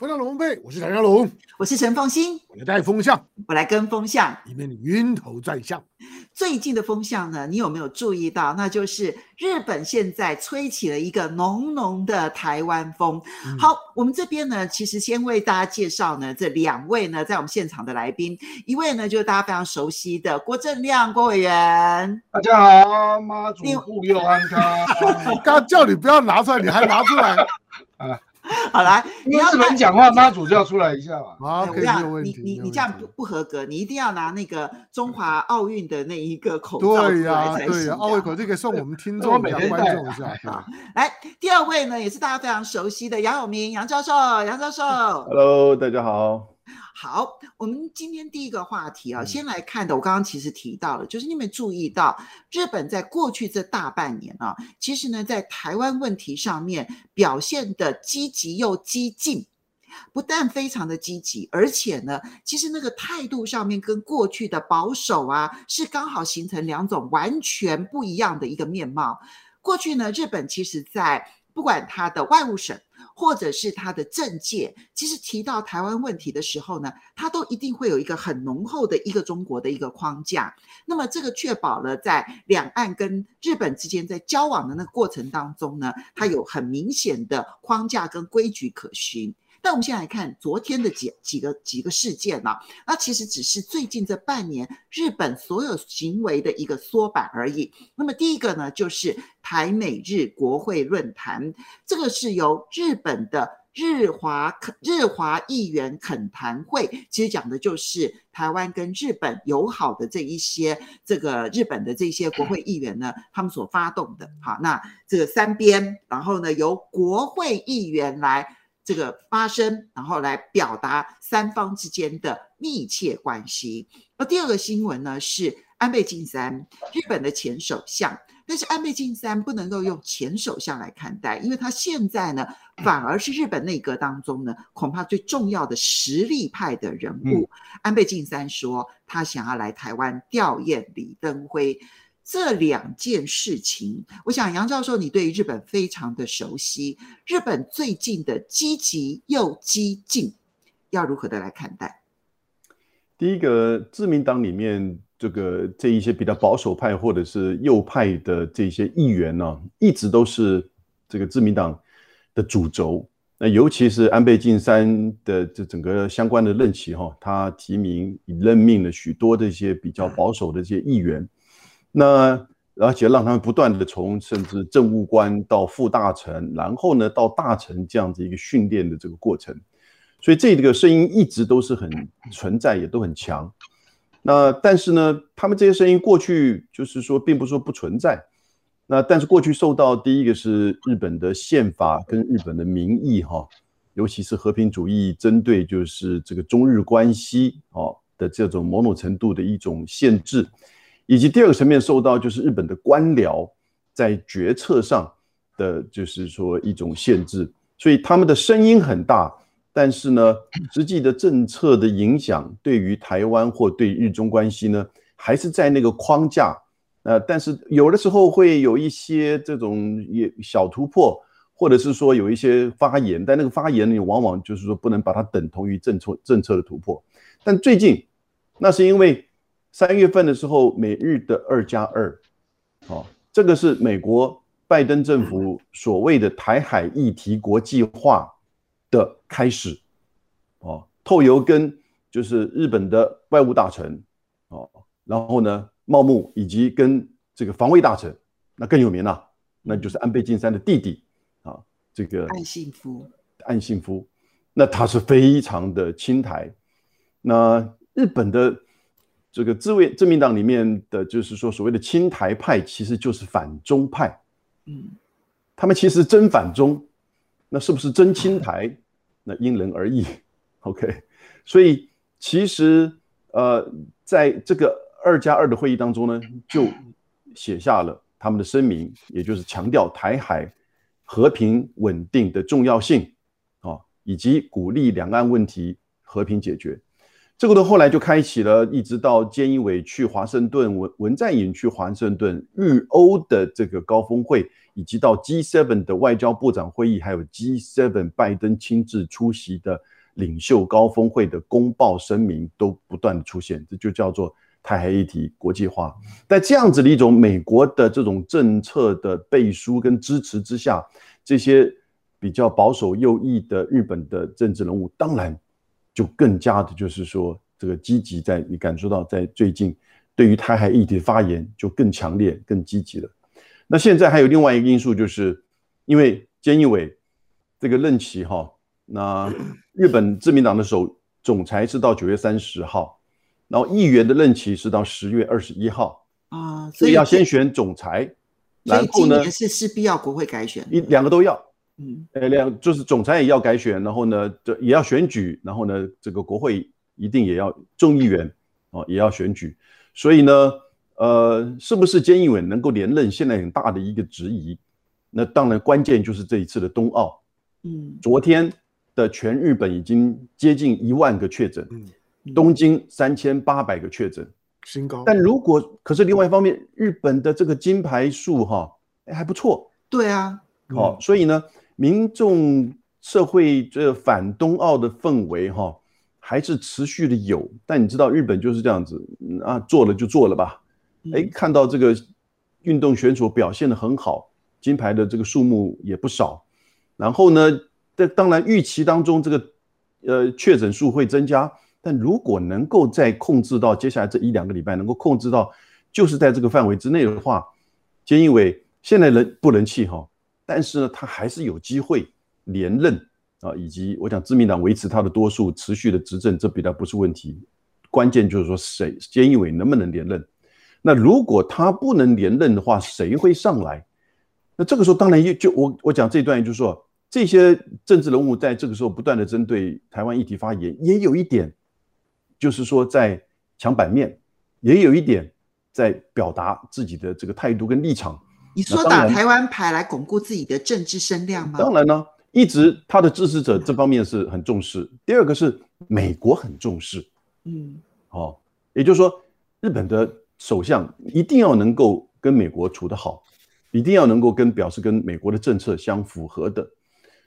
风向龙凤配，我是唐湘龙，我是陈凤欣，我来带风向，我来跟风向，以免你晕头转向。最近的风向呢，你有没有注意到？那就是日本现在吹起了一个浓浓的台湾风。嗯、好，我们这边呢，其实先为大家介绍呢，这两位呢，在我们现场的来宾，一位呢就是大家非常熟悉的郭正亮郭委员。大家好，妈祖护佑安康。刚叫你不要拿出来，你还拿出来 啊？好来，你要日本讲话，妈祖就要出来一下嘛。好，可以，没有问题。你你你这样不不合格，你一定要拿那个中华奥运的那一个口罩出来才行。对呀，奥运口罩可以送我们听众、观众一下。啊，来第二位呢，也是大家非常熟悉的杨永明杨教授，杨教授。Hello，大家好。好，我们今天第一个话题啊，先来看的。我刚刚其实提到了，就是你们注意到日本在过去这大半年啊，其实呢，在台湾问题上面表现的积极又激进，不但非常的积极，而且呢，其实那个态度上面跟过去的保守啊，是刚好形成两种完全不一样的一个面貌。过去呢，日本其实在不管它的外务省，或者是他的政界，其实提到台湾问题的时候呢，他都一定会有一个很浓厚的一个中国的一个框架。那么这个确保了在两岸跟日本之间在交往的那个过程当中呢，它有很明显的框架跟规矩可循。但我们先来看昨天的几几个几个事件呢、啊？那其实只是最近这半年日本所有行为的一个缩版而已。那么第一个呢，就是台美日国会论坛，这个是由日本的日华日华议员恳谈会，其实讲的就是台湾跟日本友好的这一些这个日本的这些国会议员呢，他们所发动的。好，那这个三边，然后呢，由国会议员来。这个发生，然后来表达三方之间的密切关系。而第二个新闻呢，是安倍晋三，日本的前首相。但是安倍晋三不能够用前首相来看待，因为他现在呢，反而是日本内阁当中呢，恐怕最重要的实力派的人物。安倍晋三说，他想要来台湾吊唁李登辉。这两件事情，我想杨教授，你对日本非常的熟悉。日本最近的积极又激进，要如何的来看待？第一个，自民党里面这个这一些比较保守派或者是右派的这些议员呢、啊，一直都是这个自民党的主轴。那尤其是安倍晋三的这整个相关的任期哈、他提名任命了许多这些比较保守的这些议员。那而且让他们不断的从甚至政务官到副大臣，然后呢到大臣这样子一个训练的这个过程，所以这个声音一直都是很存在，也都很强。那但是呢，他们这些声音过去就是说，并不是说不存在。那但是过去受到第一个是日本的宪法跟日本的民意哈，尤其是和平主义针对就是这个中日关系哦的这种某种程度的一种限制。以及第二个层面受到就是日本的官僚在决策上的就是说一种限制，所以他们的声音很大，但是呢，实际的政策的影响对于台湾或对日中关系呢，还是在那个框架。呃，但是有的时候会有一些这种也小突破，或者是说有一些发言，但那个发言呢，往往就是说不能把它等同于政策政策的突破。但最近，那是因为。三月份的时候，美日的二加二，哦，这个是美国拜登政府所谓的台海议题国际化的开始，哦，透由跟就是日本的外务大臣，哦，然后呢，茂木以及跟这个防卫大臣，那更有名了，那就是安倍晋三的弟弟啊，这个岸信夫，岸信夫，那他是非常的亲台，那日本的。这个自卫自民党里面的就是说所谓的亲台派，其实就是反中派，嗯，他们其实真反中，那是不是真亲台？那因人而异，OK。所以其实呃，在这个二加二的会议当中呢，就写下了他们的声明，也就是强调台海和平稳定的重要性啊，以及鼓励两岸问题和平解决。这个都后来就开启了，一直到菅义伟去华盛顿，文文在寅去华盛顿，日欧的这个高峰会，以及到 G7 的外交部长会议，还有 G7 拜登亲自出席的领袖高峰会的公报声明，都不断出现，这就叫做台海议题国际化。在这样子的一种美国的这种政策的背书跟支持之下，这些比较保守右翼的日本的政治人物，当然。就更加的，就是说，这个积极，在你感受到，在最近对于台海议题的发言就更强烈、更积极了。那现在还有另外一个因素，就是因为菅义伟这个任期哈，那日本自民党的首总裁是到九月三十号，然后议员的任期是到十月二十一号啊，所以要先选总裁，然后呢是势必要国会改选，一两个都要。嗯，呃，两就是总裁也要改选，然后呢，这也要选举，然后呢，这个国会一定也要众议员哦，也要选举，所以呢，呃，是不是菅义伟能够连任，现在很大的一个质疑。那当然，关键就是这一次的冬奥，嗯，昨天的全日本已经接近一万个确诊，嗯，东京三千八百个确诊，新高。但如果可是另外一方面，日本的这个金牌数哈，哎，还不错。对啊，好，所以呢。民众社会这反冬奥的氛围哈，还是持续的有。但你知道日本就是这样子啊，做了就做了吧。哎，看到这个运动选手表现的很好，金牌的这个数目也不少。然后呢，这当然预期当中这个呃确诊数会增加，但如果能够再控制到接下来这一两个礼拜能够控制到就是在这个范围之内的话，菅义伟现在人不人气哈。但是呢，他还是有机会连任啊，以及我想自民党维持他的多数，持续的执政，这比较不是问题。关键就是说，谁菅义伟能不能连任？那如果他不能连任的话，谁会上来？那这个时候当然也就我我讲这段，就是说这些政治人物在这个时候不断的针对台湾议题发言，也有一点就是说在抢版面，也有一点在表达自己的这个态度跟立场。你说打台湾牌来巩固自己的政治声量吗？当然呢，一直他的支持者这方面是很重视。第二个是美国很重视，嗯，哦，也就是说，日本的首相一定要能够跟美国处得好，一定要能够跟表示跟美国的政策相符合的。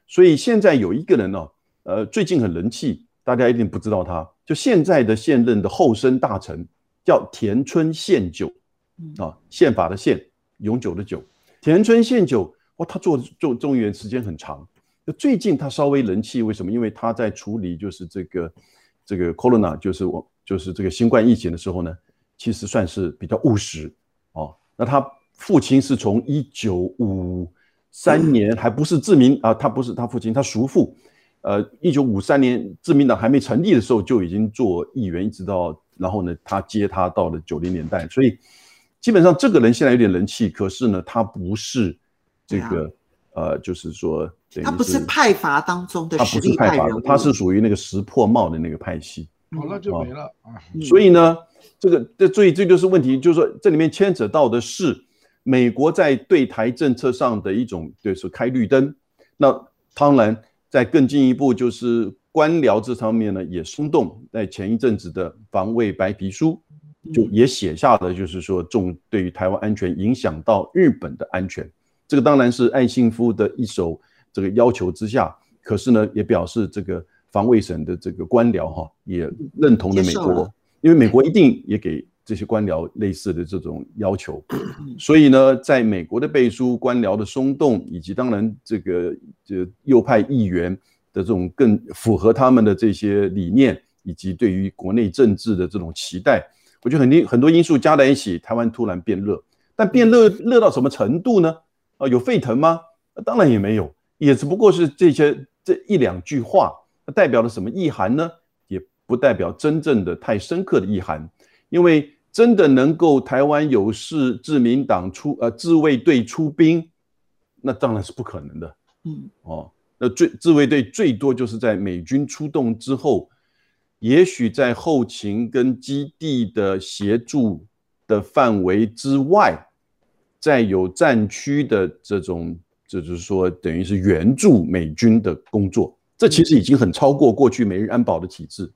所以现在有一个人呢，呃，最近很人气，大家一定不知道他，就现在的现任的厚生大臣叫田村宪久，啊，宪法的宪。永久的久，田村宪久，哇，他做做众议员时间很长。那最近他稍微人气，为什么？因为他在处理就是这个这个 corona，就是我就是这个新冠疫情的时候呢，其实算是比较务实哦。那他父亲是从一九五三年，还不是自民啊，他不是他父亲，他叔父，呃，一九五三年自民党还没成立的时候就已经做议员，一直到然后呢，他接他到了九零年代，所以。基本上这个人现在有点人气，可是呢，他不是这个、啊、呃，就是说，他不是派阀当中的实力派人物，他不是派阀，他是属于那个石破茂的那个派系。好了、嗯、就没了啊。所以呢，这个这所以这就是问题，就是说这里面牵扯到的是美国在对台政策上的一种就是开绿灯。那当然，在更进一步就是官僚这方面呢也松动，在前一阵子的防卫白皮书。就也写下了，就是说，重对于台湾安全影响到日本的安全，这个当然是岸信夫的一手这个要求之下，可是呢，也表示这个防卫省的这个官僚哈也认同了美国，因为美国一定也给这些官僚类似的这种要求，所以呢，在美国的背书、官僚的松动，以及当然这个这右派议员的这种更符合他们的这些理念，以及对于国内政治的这种期待。我觉得很多很多因素加在一起，台湾突然变热，但变热热到什么程度呢？啊，有沸腾吗？当然也没有，也只不过是这些这一两句话，代表了什么意涵呢？也不代表真正的太深刻的意涵，因为真的能够台湾有事，自民党出呃自卫队出兵，那当然是不可能的。嗯，哦，那最自卫队最多就是在美军出动之后。也许在后勤跟基地的协助的范围之外，在有战区的这种，就是说等于是援助美军的工作，这其实已经很超过过去美日安保的体制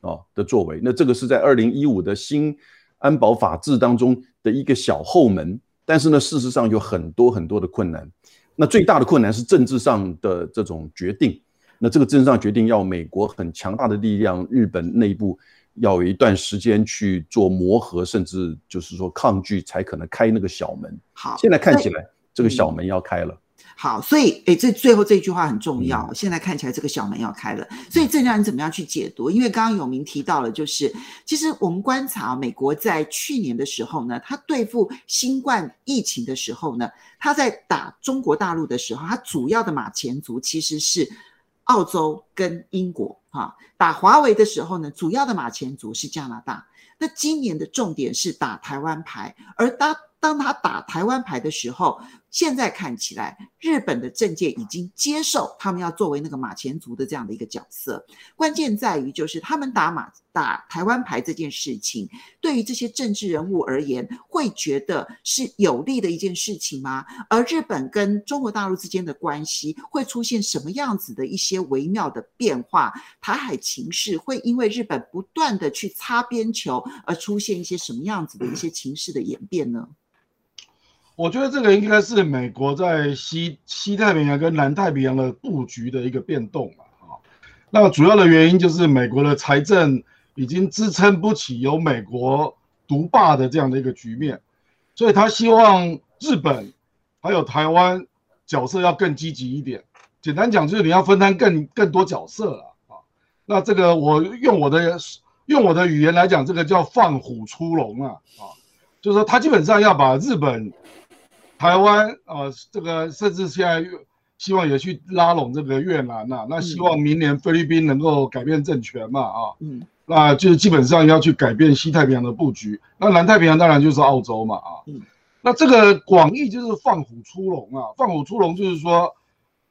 啊的作为。那这个是在二零一五的新安保法制当中的一个小后门，但是呢，事实上有很多很多的困难。那最大的困难是政治上的这种决定。那这个政治上决定要美国很强大的力量，日本内部要有一段时间去做磨合，甚至就是说抗拒，才可能开那个小门。好，现在看起来这个小门要开了。好，所以诶，这最后这句话很重要。现在看起来这个小门要开了，所以这让你怎么样去解读？因为刚刚永明提到了，就是其实我们观察美国在去年的时候呢，他对付新冠疫情的时候呢，他在打中国大陆的时候，他主要的马前卒其实是澳洲跟英国哈。打华为的时候呢，主要的马前卒是加拿大。那今年的重点是打台湾牌，而当当他打台湾牌的时候。现在看起来，日本的政界已经接受他们要作为那个马前卒的这样的一个角色。关键在于，就是他们打马打台湾牌这件事情，对于这些政治人物而言，会觉得是有利的一件事情吗？而日本跟中国大陆之间的关系会出现什么样子的一些微妙的变化？台海情势会因为日本不断的去擦边球而出现一些什么样子的一些情势的演变呢？我觉得这个应该是美国在西西太平洋跟南太平洋的布局的一个变动嘛，啊，那主要的原因就是美国的财政已经支撑不起由美国独霸的这样的一个局面，所以他希望日本还有台湾角色要更积极一点。简单讲就是你要分担更更多角色了啊。那这个我用我的用我的语言来讲，这个叫放虎出笼啊啊，就是说他基本上要把日本。台湾啊、呃，这个甚至现在希望也去拉拢这个越南呐、啊，那希望明年菲律宾能够改变政权嘛啊，嗯，那就是基本上要去改变西太平洋的布局，那南太平洋当然就是澳洲嘛啊，嗯，那这个广义就是放虎出笼啊，放虎出笼就是说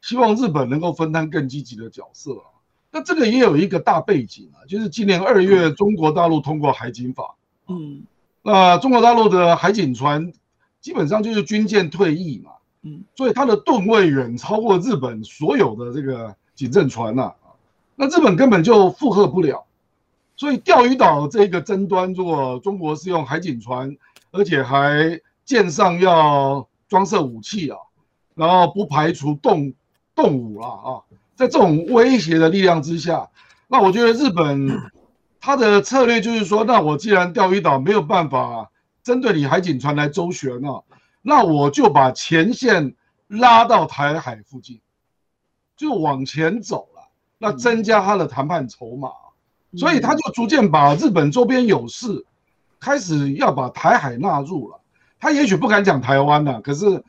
希望日本能够分担更积极的角色啊，那这个也有一个大背景啊，就是今年二月中国大陆通过海警法，嗯，那中国大陆的海警船。基本上就是军舰退役嘛，嗯，所以它的吨位远超过日本所有的这个警政船呐，啊，那日本根本就负荷不了，所以钓鱼岛这个争端，如果中国是用海警船，而且还舰上要装设武器啊，然后不排除动动武了啊，在这种威胁的力量之下，那我觉得日本它的策略就是说，那我既然钓鱼岛没有办法。针对你海警船来周旋呢，那我就把前线拉到台海附近，就往前走了，那增加他的谈判筹码，所以他就逐渐把日本周边有事开始要把台海纳入了。他也许不敢讲台湾呢，可是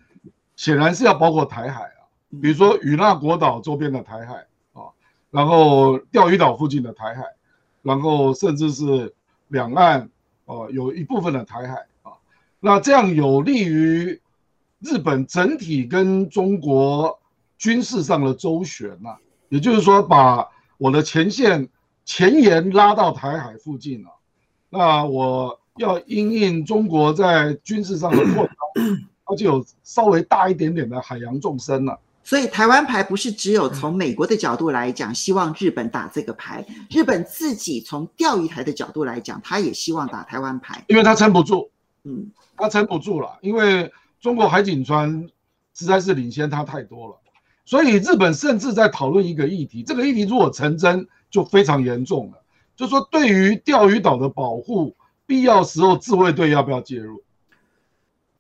显然是要包括台海啊，比如说与那国岛周边的台海啊，然后钓鱼岛附近的台海，然后甚至是两岸。哦，有一部分的台海啊，那这样有利于日本整体跟中国军事上的周旋呐、啊，也就是说，把我的前线前沿拉到台海附近了、啊，那我要因应中国在军事上的扩张，而且有稍微大一点点的海洋纵深了、所以台湾牌不是只有从美国的角度来讲，希望日本打这个牌，日本自己从钓鱼台的角度来讲，他也希望打台湾牌，因为他撑不住，嗯，他撑不住了，因为中国海警船实在是领先他太多了，所以日本甚至在讨论一个议题，这个议题如果成真，就非常严重了，就是说对于钓鱼岛的保护，必要时候自卫队要不要介入？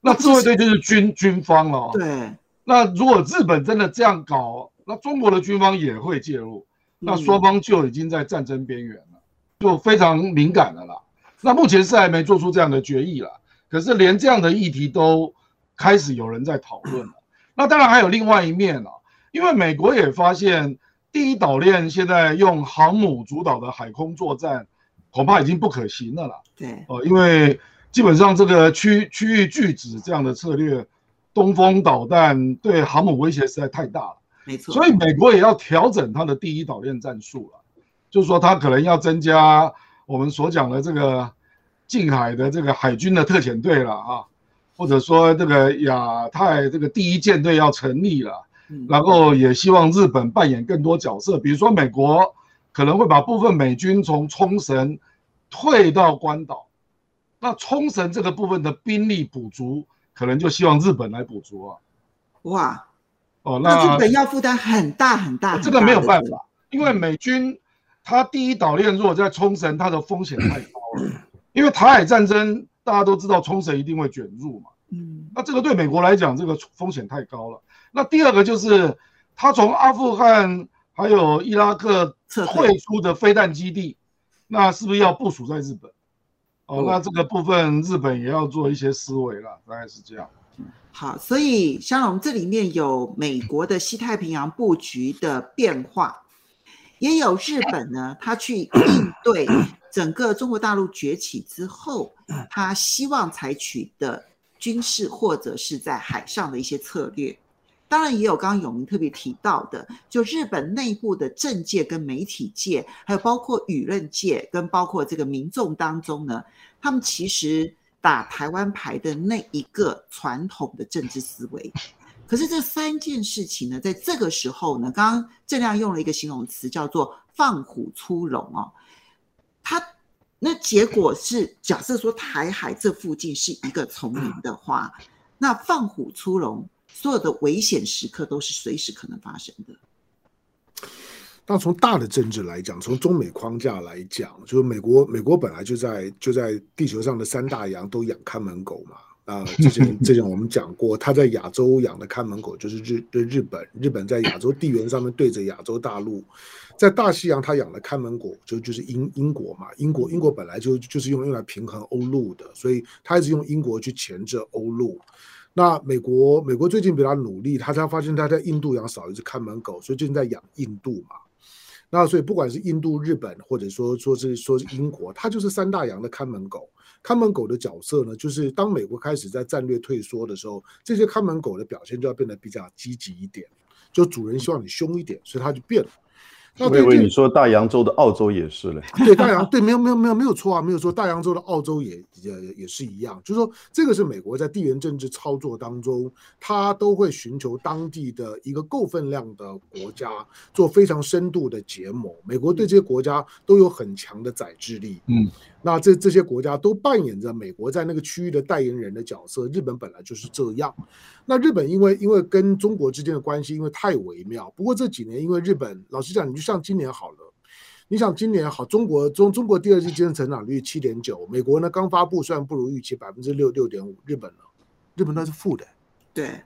那自卫队就是军军方了，对。那如果日本真的这样搞，那中国的军方也会介入，那双方就已经在战争边缘了，就非常敏感了啦。那目前是还没做出这样的决议了，可是连这样的议题都开始有人在讨论了。那当然还有另外一面了，因为美国也发现第一岛链现在用航母主导的海空作战，恐怕已经不可行了啦。对，哦，因为基本上这个区区域拒止这样的策略。东风导弹对航母威胁实在太大了，没错，所以美国也要调整它的第一岛链战术了，就是说它可能要增加我们所讲的这个近海的这个海军的特遣队了啊，或者说这个亚太这个第一舰队要成立了，然后也希望日本扮演更多角色，比如说美国可能会把部分美军从冲绳退到关岛。那冲绳这个部分的兵力补足，可能就希望日本来补足啊。哇，哦，那，那日本要负担很大很大，很大。这个没有办法，因为美军他第一岛链如果在冲绳，它的风险太高了。因为台海战争，大家都知道冲绳一定会卷入嘛。嗯，那这个对美国来讲，这个风险太高了。那第二个就是，他从阿富汗还有伊拉克退出的飞弹基地，那是不是要部署在日本？哦，那这个部分日本也要做一些思维了，大概是这样。好，所以香龙这里面有美国的西太平洋布局的变化，也有日本呢，他去应对整个中国大陆崛起之后，他希望采取的军事或者是在海上的一些策略。当然，也有刚刚永明特别提到的，就日本内部的政界跟媒体界，还有包括舆论界跟包括这个民众当中呢，他们其实打台湾牌的那一个传统的政治思维。可是这三件事情呢，在这个时候呢，刚刚郑亮用了一个形容词叫做“放虎出笼”哦。他那结果是，假设说台海这附近是一个丛林的话，那放虎出笼。所有的危险时刻都是随时可能发生的。那从大的政治来讲，从中美框架来讲，就是美国，美国本来就在就在地球上的三大洋都养看门狗嘛。啊、呃，之前 之前我们讲过，他在亚洲养的看门狗就是日日本，日本在亚洲地缘上面对着亚洲大陆，在大西洋他养的看门狗就就是英英国嘛，英国英国本来就就是用用来平衡欧陆的，所以他一直用英国去钳制欧陆。那美国，美国最近比较努力，他才发现他在印度养少一只看门狗，所以最近在养印度嘛。那所以不管是印度、日本，或者说说是说是英国，它就是三大洋的看门狗。看门狗的角色呢，就是当美国开始在战略退缩的时候，这些看门狗的表现就要变得比较积极一点，就主人希望你凶一点，所以它就变了。我以为你说大洋洲的澳洲也是嘞，对大洋对没有没有没有没有错啊，没有说大洋洲的澳洲也也也是一样，就是说这个是美国在地缘政治操作当中，他都会寻求当地的一个够分量的国家做非常深度的结盟，美国对这些国家都有很强的宰制力，嗯。那这这些国家都扮演着美国在那个区域的代言人的角色。日本本来就是这样。那日本因为因为跟中国之间的关系因为太微妙，不过这几年因为日本老实讲，你就像今年好了，你想今年好，中国中中国第二季经济成长率七点九，美国呢刚发布虽然不如预期百分之六六点五，日本呢，日本那是负的。对，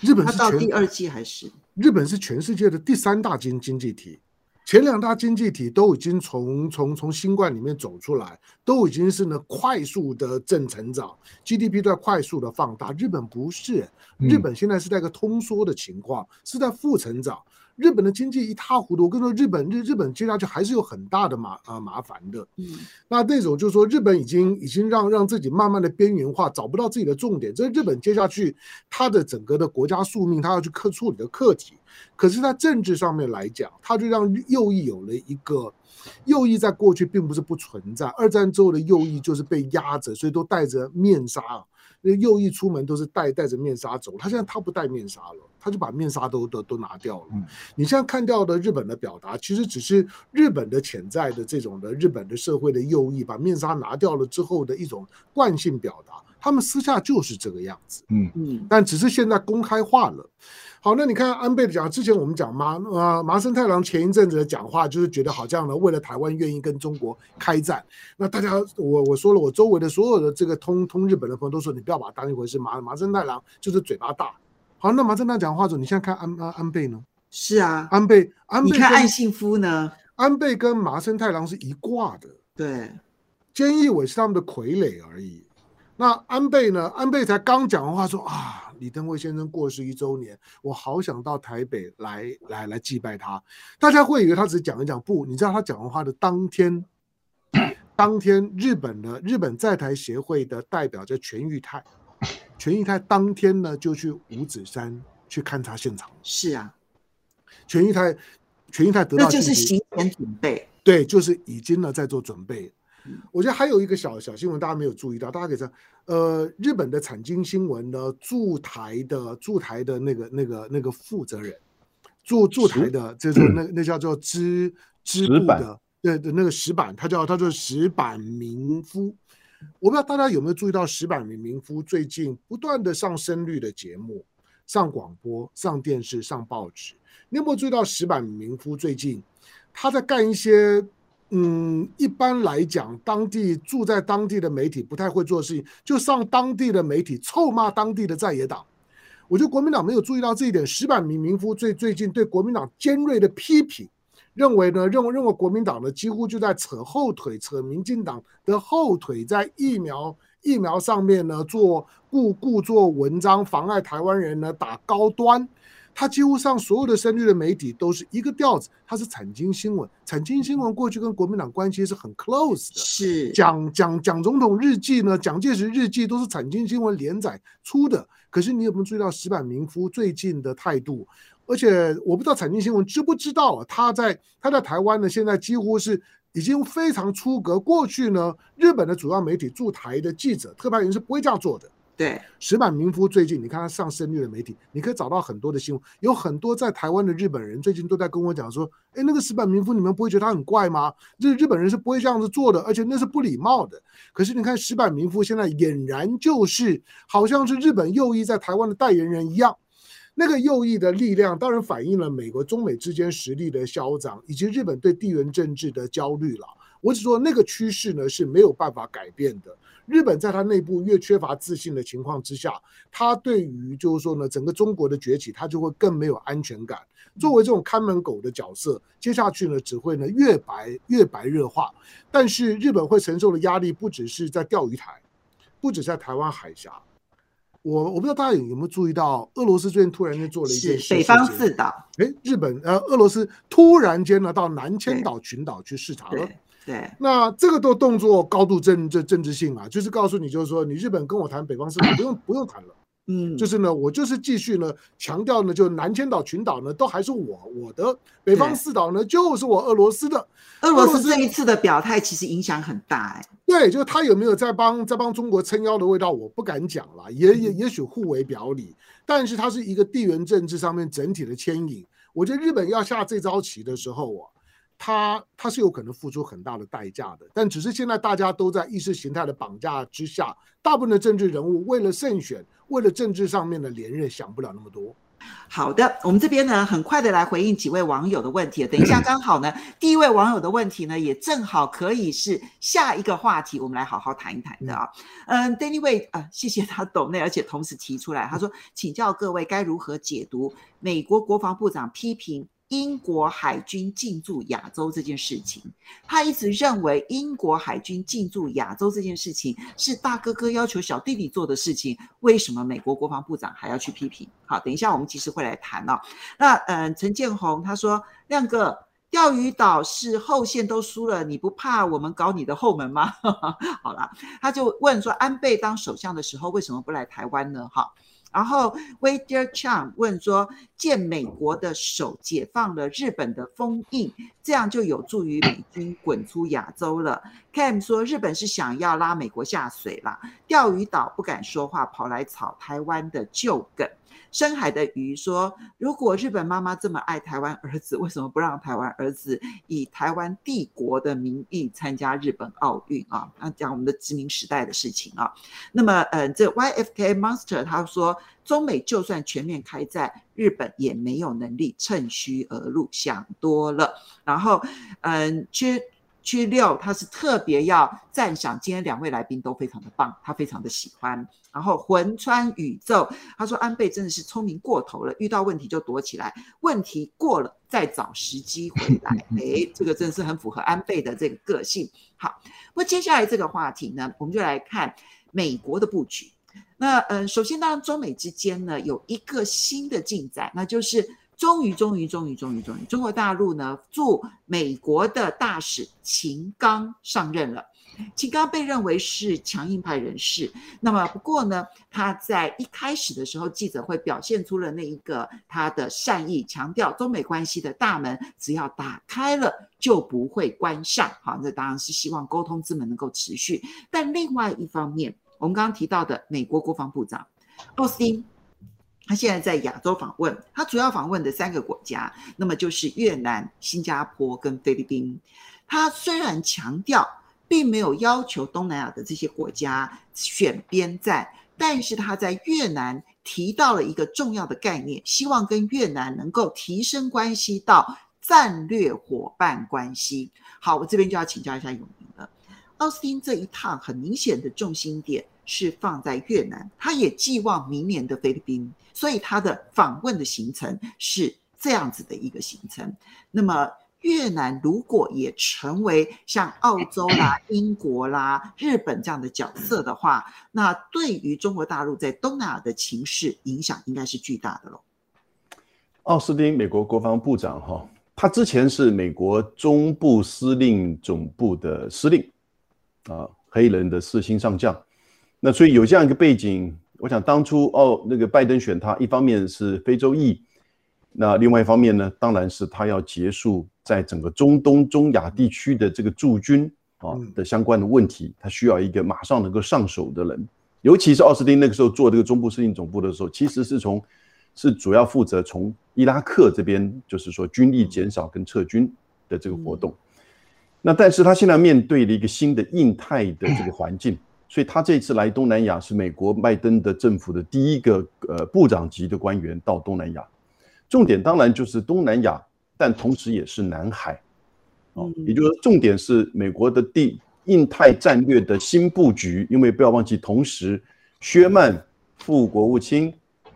日本是到第二季还是？日本是全世界的第三大经经济体。前两大经济体都已经从从从新冠里面走出来，都已经是呢快速的正成长，GDP 在快速的放大。日本不是，日本现在是在一个通缩的情况，是在负成长。日本的经济一塌糊涂，我跟你说，日本日日本接下去还是有很大的麻啊麻烦的。嗯，那那种就是说，日本已经已经让让自己慢慢的边缘化，找不到自己的重点。这是日本接下去它的整个的国家宿命，它要去克处理的课题。可是，在政治上面来讲，它就让右翼有了一个右翼，在过去并不是不存在。二战之后的右翼就是被压着，所以都戴着面纱。那右翼出门都是戴戴着面纱走，他现在他不戴面纱了。他就把面纱都都都拿掉了。你现在看到的日本的表达，其实只是日本的潜在的这种的日本的社会的右翼把面纱拿掉了之后的一种惯性表达。他们私下就是这个样子。嗯嗯，但只是现在公开化了。好，那你看安倍的讲，之前我们讲麻啊麻生太郎前一阵子的讲话，就是觉得好像呢，为了台湾愿意跟中国开战。那大家我我说了，我周围的所有的这个通通日本的朋友都说，你不要把它当一回事。麻麻生太郎就是嘴巴大。好，那麻生太郎讲话总，你现在看安安安倍呢？是啊，安倍安倍，你看岸信夫呢？安倍跟麻生太郎是一挂的，对，菅义伟是他们的傀儡而已。那安倍呢？安倍才刚讲完话说啊，李登辉先生过世一周年，我好想到台北来来来祭拜他。大家会以为他只是讲一讲，不，你知道他讲完话的当天，当天日本的日本在台协会的代表叫全裕泰。泉裕泰当天呢就去五指山去勘察现场。是啊，全裕泰，全裕泰得到那就是行前准备。对，就是已经呢在做准备。嗯、我觉得还有一个小小新闻，大家没有注意到，大家可以知道，呃，日本的产经新闻呢驻台的驻台的那个那个那个负责人，驻驻台的，就是那那叫做支支部的，对的那个石板，他叫他叫石板明夫。我不知道大家有没有注意到石板明明夫最近不断的上深绿的节目，上广播、上电视、上报纸。你有没有注意到石板明夫最近他在干一些嗯，一般来讲当地住在当地的媒体不太会做的事情，就上当地的媒体臭骂当地的在野党。我觉得国民党没有注意到这一点。石板明明夫最最近对国民党尖锐的批评，认为呢，认为认为国民党呢几乎就在扯后腿，扯民进党的后腿，在疫苗疫苗上面呢做故故作文章，妨碍台湾人呢打高端。他几乎上所有的深绿的媒体都是一个调子，他是产经新闻，产经新闻过去跟国民党关系是很 close 的，是蒋蒋蒋总统日记呢，蒋介石日记都是产经新闻连载出的。可是你有没有注意到石板明夫最近的态度？而且我不知道产经新闻知不知道啊，他在他在台湾呢，现在几乎是已经非常出格。过去呢，日本的主要媒体驻台的记者、特派员是不会这样做的。对，石板明夫最近，你看他上深绿的媒体，你可以找到很多的新闻，有很多在台湾的日本人最近都在跟我讲说，哎，那个石板明夫，你们不会觉得他很怪吗？日日本人是不会这样子做的，而且那是不礼貌的。可是你看石板明夫现在俨然就是好像是日本右翼在台湾的代言人一样，那个右翼的力量当然反映了美国中美之间实力的消长，以及日本对地缘政治的焦虑了。我只说那个趋势呢是没有办法改变的。日本在它内部越缺乏自信的情况之下，它对于就是说呢，整个中国的崛起，它就会更没有安全感。作为这种看门狗的角色，接下去呢，只会呢越白越白热化。但是日本会承受的压力不只是在钓鱼台，不止在台湾海峡。我我不知道大家有有没有注意到，俄罗斯最近突然间做了一件事，北方四岛。哎，日本呃，俄罗斯突然间呢到南千岛群岛去视察了。对，那这个都动作高度政政政治性啊，就是告诉你，就是说你日本跟我谈北方四岛不用不用谈了，嗯，就是呢，我就是继续呢强调呢，就南千岛群岛呢都还是我我的，北方四岛呢就是我俄罗斯的。俄罗斯这一次的表态其实影响很大哎，对，就是他有没有在帮在帮中国撑腰的味道，我不敢讲了，也也也许互为表里，但是它是一个地缘政治上面整体的牵引。我觉得日本要下这招棋的时候啊。他他是有可能付出很大的代价的，但只是现在大家都在意识形态的绑架之下，大部分的政治人物为了胜选，为了政治上面的连任，想不了那么多。好的，我们这边呢，很快的来回应几位网友的问题。等一下，刚好呢，第一位网友的问题呢，也正好可以是下一个话题，我们来好好谈一谈的啊。嗯，Danny Way 啊，谢谢他懂内，而且同时提出来，他说，请教各位该如何解读美国国防部长批评。英国海军进驻亚洲这件事情，他一直认为英国海军进驻亚洲这件事情是大哥哥要求小弟弟做的事情，为什么美国国防部长还要去批评？好，等一下我们其实会来谈哦。那嗯，陈建宏他说，亮哥，钓鱼岛是后线都输了，你不怕我们搞你的后门吗？好了，他就问说，安倍当首相的时候为什么不来台湾呢？哈。然后 Wader Chang 问说：“借美国的手解放了日本的封印，这样就有助于美军滚出亚洲了。”Cam 说：“日本是想要拉美国下水啦，钓鱼岛不敢说话，跑来炒台湾的旧梗。”深海的鱼说：“如果日本妈妈这么爱台湾儿子，为什么不让台湾儿子以台湾帝国的名义参加日本奥运啊？那讲我们的殖民时代的事情啊。那么，嗯，这 YFK Monster 他说，中美就算全面开战，日本也没有能力趁虚而入，想多了。然后，嗯，其实。区六，他是特别要赞赏今天两位来宾都非常的棒，他非常的喜欢。然后魂穿宇宙，他说安倍真的是聪明过头了，遇到问题就躲起来，问题过了再找时机回来。哎，这个真的是很符合安倍的这个个性。好，那接下来这个话题呢，我们就来看美国的布局。那嗯，首先当然中美之间呢有一个新的进展，那就是。终于，终于，终于，终于，终于，中国大陆呢驻美国的大使秦刚上任了。秦刚被认为是强硬派人士，那么不过呢，他在一开始的时候记者会表现出了那一个他的善意，强调中美关系的大门只要打开了就不会关上。好，这当然是希望沟通之门能够持续。但另外一方面，我们刚刚提到的美国国防部长奥斯汀。他现在在亚洲访问，他主要访问的三个国家，那么就是越南、新加坡跟菲律宾。他虽然强调，并没有要求东南亚的这些国家选边站，但是他在越南提到了一个重要的概念，希望跟越南能够提升关系到战略伙伴关系。好，我这边就要请教一下永明了。奥斯汀这一趟很明显的重心点是放在越南，他也寄望明年的菲律宾。所以他的访问的行程是这样子的一个行程。那么越南如果也成为像澳洲啦、英国啦、日本这样的角色的话，那对于中国大陆在东南亚的情势影响应该是巨大的喽。奥斯汀，美国国防部长哈，他之前是美国中部司令总部的司令啊，黑人的四星上将。那所以有这样一个背景。我想当初哦，那个拜登选他，一方面是非洲裔，那另外一方面呢，当然是他要结束在整个中东、中亚地区的这个驻军啊的相关的问题，他需要一个马上能够上手的人。尤其是奥斯汀那个时候做这个中部司令总部的时候，其实是从是主要负责从伊拉克这边，就是说军力减少跟撤军的这个活动。那但是他现在面对了一个新的印太的这个环境。所以他这次来东南亚是美国拜登的政府的第一个呃部长级的官员到东南亚，重点当然就是东南亚，但同时也是南海，哦，也就是说重点是美国的第印太战略的新布局，因为不要忘记，同时薛曼副国务卿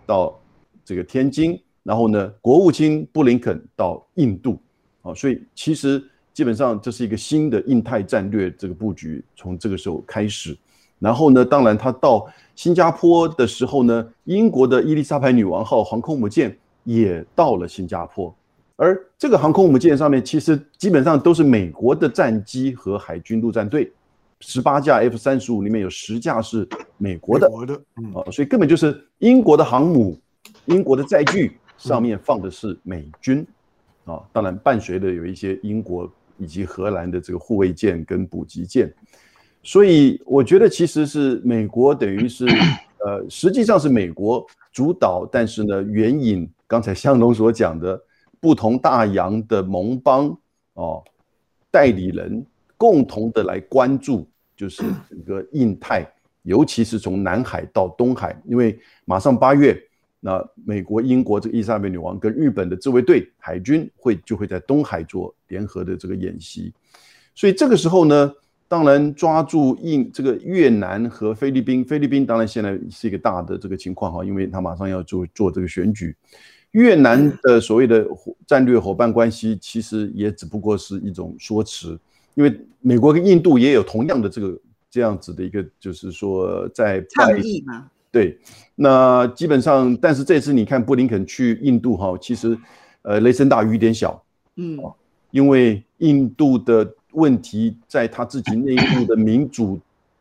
到这个天津，然后呢，国务卿布林肯到印度，啊，所以其实基本上这是一个新的印太战略这个布局，从这个时候开始。然后呢，当然他到新加坡的时候呢，英国的伊丽莎白女王号航空母舰也到了新加坡，而这个航空母舰上面其实基本上都是美国的战机和海军陆战队，十八架 F 三十五里面有十架是美国的，国的，嗯，啊，所以根本就是英国的航母、英国的载具上面放的是美军，啊，当然伴随的有一些英国以及荷兰的这个护卫舰跟补给舰。所以我觉得其实是美国等于是，呃，实际上是美国主导，但是呢，援引刚才香农所讲的不同大洋的盟邦哦，代理人共同的来关注，就是整个印太，尤其是从南海到东海，因为马上八月，那美国、英国这个伊莎贝女王跟日本的自卫队海军会就会在东海做联合的这个演习，所以这个时候呢。当然，抓住印这个越南和菲律宾，菲律宾当然现在是一个大的这个情况哈，因为他马上要做做这个选举。越南的所谓的战略伙伴关系，其实也只不过是一种说辞，因为美国跟印度也有同样的这个这样子的一个，就是说在倡议嘛。对，那基本上，但是这次你看布林肯去印度哈，其实呃雷声大雨点小，嗯，因为印度的。问题在他自己内部的民主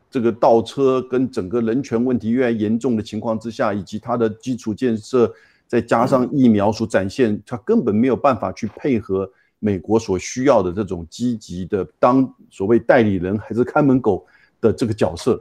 这个倒车跟整个人权问题越来越严重的情况之下，以及他的基础建设，再加上疫苗所展现，他根本没有办法去配合美国所需要的这种积极的当所谓代理人还是看门狗的这个角色。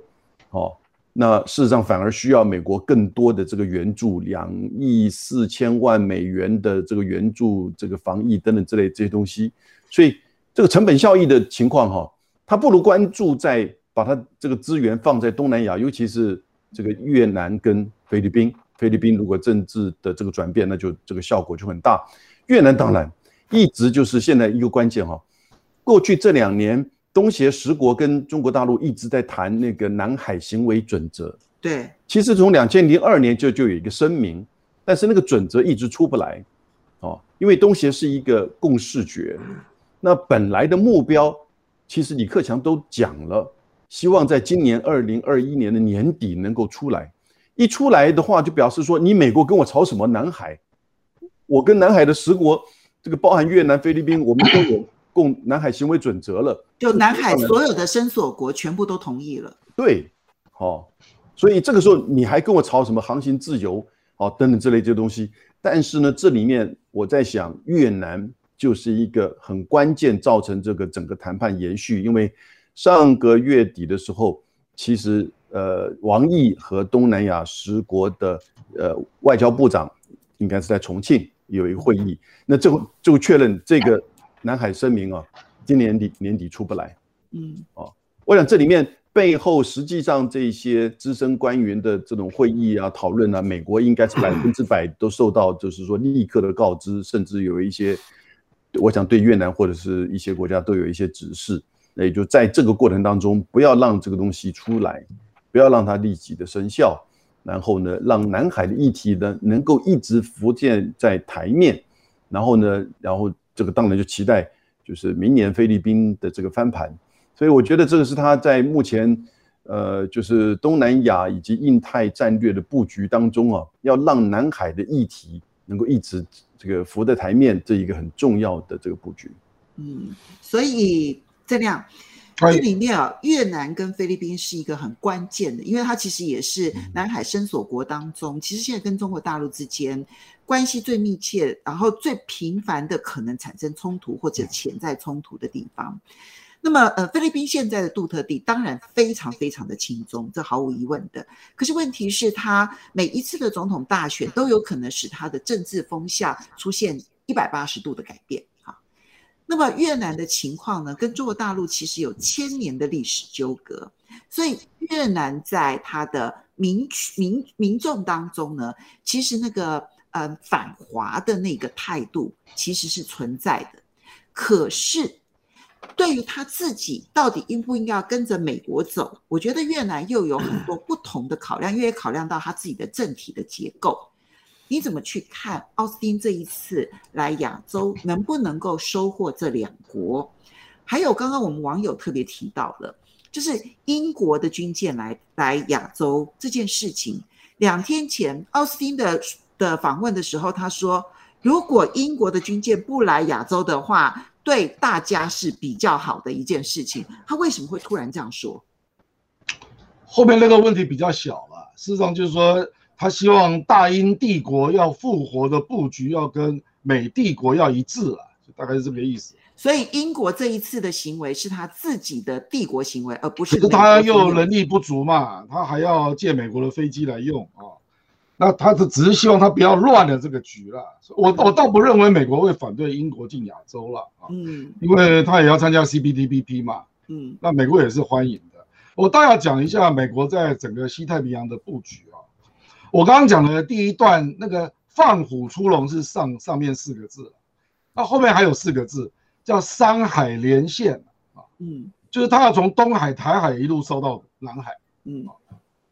哦，那事实上反而需要美国更多的这个援助，两亿四千万美元的这个援助，这个防疫等等之类这些东西，所以。这个成本效益的情况哈，他不如关注在把他这个资源放在东南亚，尤其是这个越南跟菲律宾。菲律宾如果政治的这个转变，那就这个效果就很大。越南当然一直就是现在一个关键哈。过去这两年，东协十国跟中国大陆一直在谈那个南海行为准则。对，其实从两千零二年就就有一个声明，但是那个准则一直出不来，哦，因为东协是一个共视觉。那本来的目标，其实李克强都讲了，希望在今年二零二一年的年底能够出来。一出来的话，就表示说，你美国跟我吵什么南海？我跟南海的十国，这个包含越南、菲律宾，我们都有共南海行为准则了。就南海所有的声索国全部都同意了。对，好，所以这个时候你还跟我吵什么航行自由？好，等等之类这些东西。但是呢，这里面我在想越南。就是一个很关键，造成这个整个谈判延续。因为上个月底的时候，其实呃，王毅和东南亚十国的呃外交部长应该是在重庆有一个会议，那就就确认这个南海声明啊，今年底年底出不来。嗯，哦，我想这里面背后实际上这些资深官员的这种会议啊、讨论啊，美国应该是 百分之百都受到，就是说立刻的告知，甚至有一些，我想对越南或者是一些国家都有一些指示。那也就在这个过程当中，不要让这个东西出来，不要让它立即的生效，然后呢，让南海的议题呢能够一直浮现在台面，然后呢，然后这个当然就期待就是明年菲律宾的这个翻盘，所以我觉得这个是他在目前呃就是东南亚以及印太战略的布局当中啊，要让南海的议题能够一直这个浮在台面，这一个很重要的这个布局。嗯，所以。这样，这里面啊，越南跟菲律宾是一个很关键的，因为它其实也是南海声索国当中，其实现在跟中国大陆之间关系最密切，然后最频繁的可能产生冲突或者潜在冲突的地方。那么，呃，菲律宾现在的杜特地当然非常非常的轻松，这毫无疑问的。可是问题是，他每一次的总统大选都有可能使他的政治风向出现一百八十度的改变。那么越南的情况呢，跟中国大陆其实有千年的历史纠葛，所以越南在他的民民民众当中呢，其实那个呃反华的那个态度其实是存在的。可是对于他自己到底应不应该跟着美国走，我觉得越南又有很多不同的考量，因为考量到他自己的政体的结构。你怎么去看奥斯汀这一次来亚洲能不能够收获这两国？还有刚刚我们网友特别提到了，就是英国的军舰来来亚洲这件事情。两天前奥斯汀的的访问的时候，他说，如果英国的军舰不来亚洲的话，对大家是比较好的一件事情。他为什么会突然这样说？后面那个问题比较小了，事实上就是说。他希望大英帝国要复活的布局要跟美帝国要一致了，就大概是这个意思。所以英国这一次的行为是他自己的帝国行为，而不是。可是他又能力不足嘛，他还要借美国的飞机来用啊。那他只只是希望他不要乱了这个局了。我我倒不认为美国会反对英国进亚洲了啊，嗯，因为他也要参加 CPTPP 嘛，嗯，那美国也是欢迎的。我倒要讲一下美国在整个西太平洋的布局啊。我刚刚讲的第一段，那个放虎出笼是上上面四个字，那后面还有四个字叫山海连线啊，嗯，就是他要从东海、台海一路收到南海，嗯，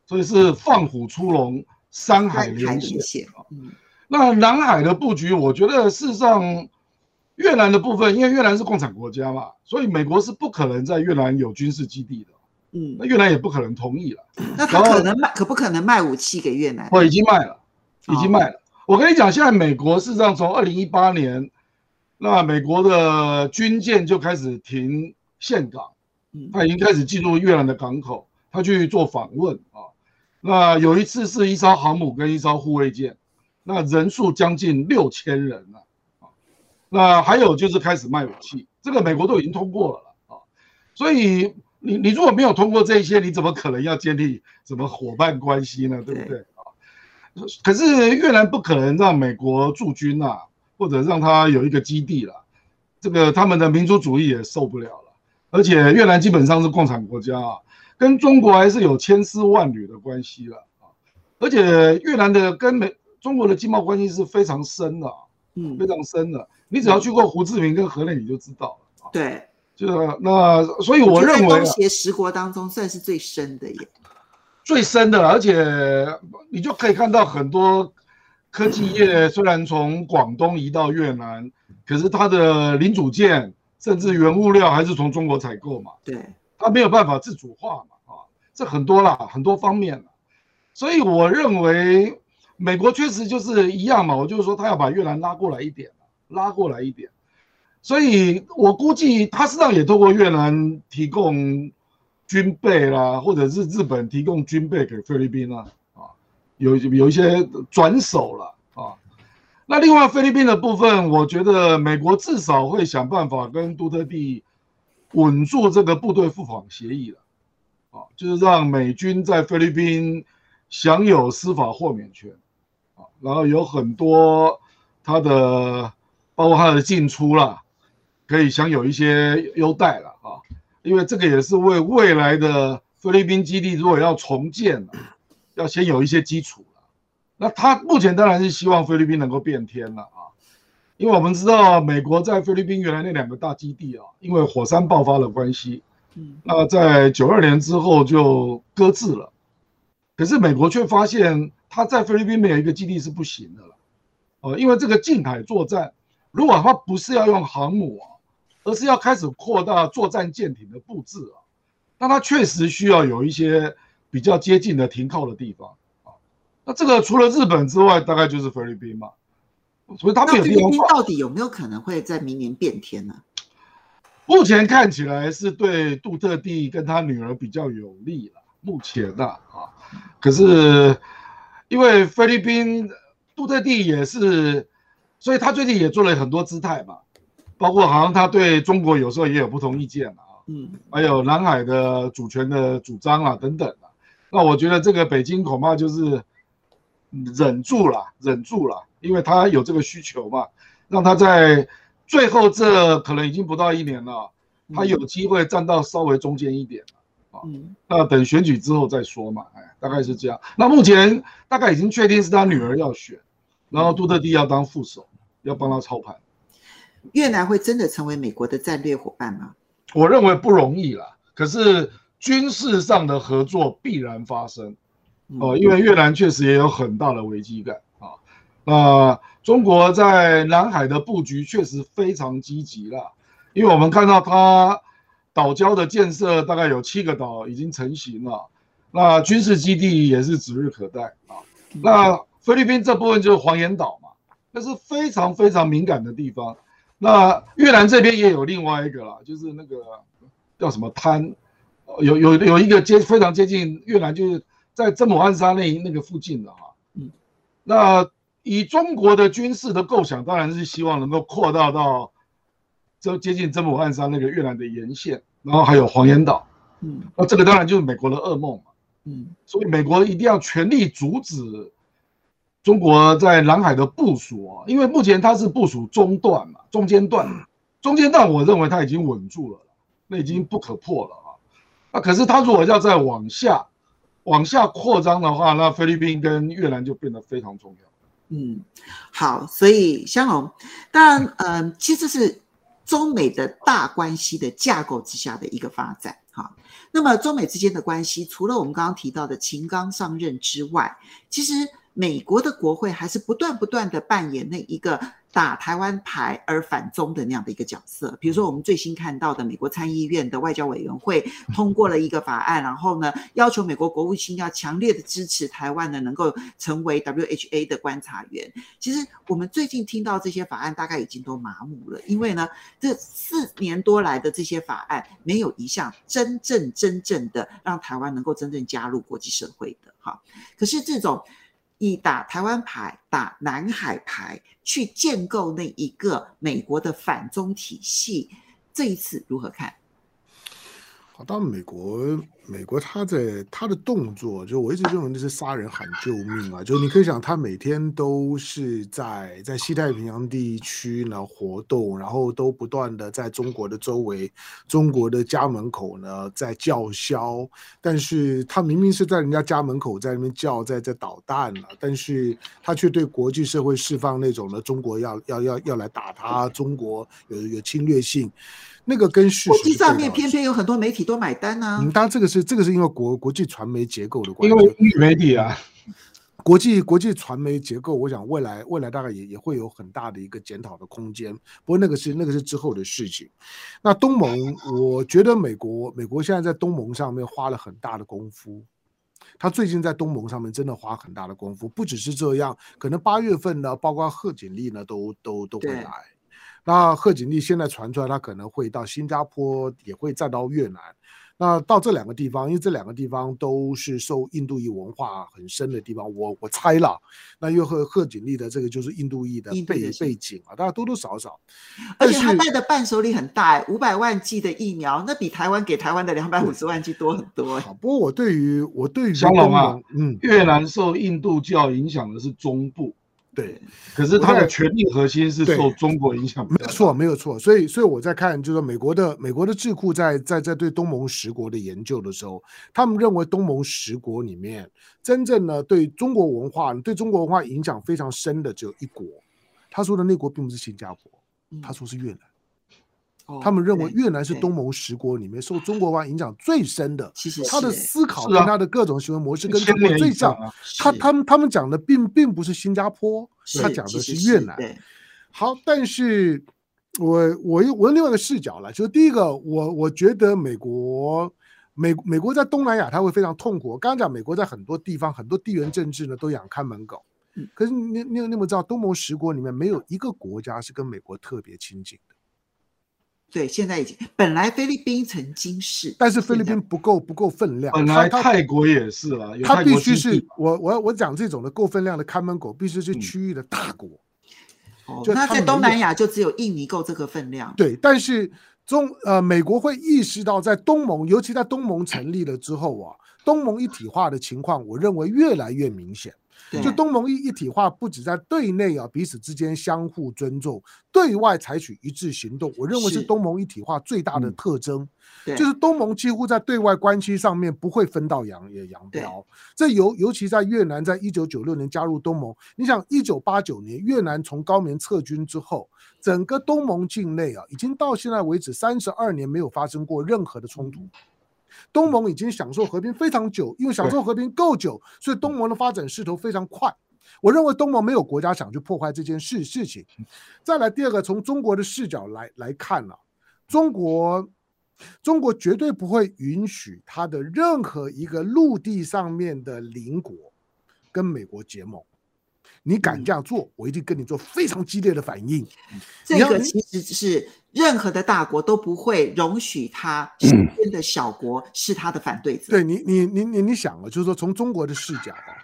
所以是放虎出笼，山海连线啊，嗯，那南海的布局，我觉得事实上越南的部分，因为越南是共产国家嘛，所以美国是不可能在越南有军事基地的。嗯，那越南也不可能同意了。那他可能卖，可不可能卖武器给越南？我已经卖了，已经卖了。我跟你讲，现在美国事实上从二零一八年，那美国的军舰就开始停岘港，他已经开始进入越南的港口，他去做访问啊。那有一次是一艘航母跟一艘护卫舰，那人数将近六千人了啊。那还有就是开始卖武器，这个美国都已经通过了了啊，所以。你你如果没有通过这些，你怎么可能要建立什么伙伴关系呢？对不对啊？可是越南不可能让美国驻军啊，或者让他有一个基地了，这个他们的民族主义也受不了了。而且越南基本上是共产国家啊，跟中国还是有千丝万缕的关系了啊。而且越南的跟美中国的经贸关系是非常深的啊，嗯，非常深的。你只要去过胡志明跟河内，你就知道了。对。就那，所以我认为，东协十国当中算是最深的耶，最深的，而且你就可以看到很多科技业 虽然从广东移到越南，可是它的零组件甚至原物料还是从中国采购嘛，对，它没有办法自主化嘛，啊，这很多啦，很多方面，所以我认为美国确实就是一样嘛，我就是说他要把越南拉过来一点，拉过来一点。所以我估计他实际上也透过越南提供军备啦，或者是日本提供军备给菲律宾啊，啊，有有一些转手了啊。那另外菲律宾的部分，我觉得美国至少会想办法跟杜特地稳住这个部队赴访协议了。啊，就是让美军在菲律宾享有司法豁免权啊，然后有很多他的包括他的进出啦，可以享有一些优待了啊，因为这个也是为未来的菲律宾基地如果要重建，要先有一些基础了。那他目前当然是希望菲律宾能够变天了啊，因为我们知道美国在菲律宾原来那两个大基地啊，因为火山爆发的关系，嗯，那在九二年之后就搁置了。可是美国却发现他在菲律宾没有一个基地是不行的了，呃，因为这个近海作战，如果他不是要用航母啊，而是要开始扩大作战舰艇的布置啊，那他确实需要有一些比较接近的停靠的地方。那这个除了日本之外，大概就是菲律宾嘛，所以他们有地方。菲律宾到底有没有可能会在明年变天呢？目前看起来是对杜特地跟他女儿比较有利了。目前的啊，可是因为菲律宾杜特地也是，所以他最近也做了很多姿态嘛，包括好像他对中国有时候也有不同意见啊，嗯，还有南海的主权的主张啊等等。那我觉得这个北京恐怕就是。忍住了，忍住了，因为他有这个需求嘛，让他在最后这可能已经不到一年了，他有机会站到稍微中间一点了啊。那等选举之后再说嘛，哎，大概是这样。那目前大概已经确定是他女儿要选，然后杜特地要当副手，要帮他操盘。越南会真的成为美国的战略伙伴吗？我认为不容易啦，可是军事上的合作必然发生。哦，因为越南确实也有很大的危机感啊。那中国在南海的布局确实非常积极了，因为我们看到它岛礁的建设大概有七个岛已经成型了，那军事基地也是指日可待啊。那菲律宾这部分就是黄岩岛嘛，那是非常非常敏感的地方。那越南这边也有另外一个啦，就是那个叫什么滩，有有有一个接非常接近越南就是。在真母暗沙那那个附近的哈，嗯，那以中国的军事的构想，当然是希望能够扩大到这接近真母暗沙那个越南的沿线，然后还有黄岩岛，嗯，那这个当然就是美国的噩梦嘛，嗯，所以美国一定要全力阻止中国在南海的部署啊，因为目前它是部署中段嘛，中间段，中间段我认为它已经稳住了，那已经不可破了啊，那可是它如果要再往下。往下扩张的话，那菲律宾跟越南就变得非常重要。嗯，好，所以香龙，当然，嗯、呃，其实是中美的大关系的架构之下的一个发展。哈，那么中美之间的关系，除了我们刚刚提到的秦刚上任之外，其实美国的国会还是不断不断的扮演那一个。打台湾牌而反中的那样的一个角色，比如说我们最新看到的美国参议院的外交委员会通过了一个法案，然后呢，要求美国国务卿要强烈的支持台湾呢能够成为 WHA 的观察员。其实我们最近听到这些法案，大概已经都麻木了，因为呢，这四年多来的这些法案没有一项真正真正的让台湾能够真正加入国际社会的哈。可是这种。以打台湾牌、打南海牌去建构那一个美国的反中体系，这一次如何看？好，当然美国。美国他在他的动作，就我一直认为那是杀人喊救命啊！就你可以想，他每天都是在在西太平洋地区呢活动，然后都不断的在中国的周围、中国的家门口呢在叫嚣。但是他明明是在人家家门口在那边叫，在在捣蛋了，但是他却对国际社会释放那种呢中国要要要要来打他，中国有有侵略性。那个跟事实，国际上面偏偏有很多媒体都买单呢、啊。嗯，当然这个是这个是因为国国际传媒结构的关系。因为媒体啊，国际国际传媒结构，我想未来未来大概也也会有很大的一个检讨的空间。不过那个是那个是之后的事情。那东盟，我觉得美国美国现在在东盟上面花了很大的功夫。他最近在东盟上面真的花很大的功夫，不只是这样，可能八月份呢，包括贺锦丽呢，都都都会来。那贺锦丽现在传出来，她可能会到新加坡，也会再到越南。那到这两个地方，因为这两个地方都是受印度裔文化很深的地方，我我猜了，那又和贺锦丽的这个就是印度裔的背背景啊，大家多多少少。而且他带的伴手礼很大，五百万剂的疫苗，那比台湾给台湾的两百五十万剂多很多。好，不过我对于我对于香龙啊，嗯，越南受印度教影响的是中部。对，可是它的权力核心是受中国影响，没有错，没有错。所以，所以我在看，就是美国的美国的智库在在在对东盟十国的研究的时候，他们认为东盟十国里面真正呢对中国文化对中国文化影响非常深的只有一国，他说的那国并不是新加坡，他说是越南。他们认为越南是东盟十国里面受中国文化影响最深的，其实他的思考跟他的各种行为模式跟中国最像。他他们他们讲的并并不是新加坡，他讲的是越南。好，但是我我用我用另外一个视角来，就是第一个，我我觉得美国美美国在东南亚他会非常痛苦。刚刚讲美国在很多地方很多地缘政治呢都养看门狗，可是你你你有没有知道东盟十国里面没有一个国家是跟美国特别亲近的？对，现在已经本来菲律宾曾经是，但是菲律宾不够不够分量。本来泰国也是了，他必须是我我我讲这种的够分量的看门狗，必须是区域的大国。哦、嗯，那在东南亚就只有印尼够这个分量。对，但是中呃美国会意识到，在东盟，尤其在东盟成立了之后啊，东盟一体化的情况，我认为越来越明显。就东盟一一体化，不止在对内啊，彼此之间相互尊重，对外采取一致行动。我认为是东盟一体化最大的特征，就是东盟几乎在对外关系上面不会分道扬也扬镳。这尤尤其在越南在一九九六年加入东盟，你想一九八九年越南从高棉撤军之后，整个东盟境内啊，已经到现在为止三十二年没有发生过任何的冲突。东盟已经享受和平非常久，因为享受和平够久，所以东盟的发展势头非常快。我认为东盟没有国家想去破坏这件事事情。再来第二个，从中国的视角来来看呢、啊，中国中国绝对不会允许它的任何一个陆地上面的邻国跟美国结盟。你敢这样做，我一定跟你做非常激烈的反应。这个其实是任何的大国都不会容许他身边的小国是他的反对者。对你，你，你，你，你想啊，就是说从中国的视角啊，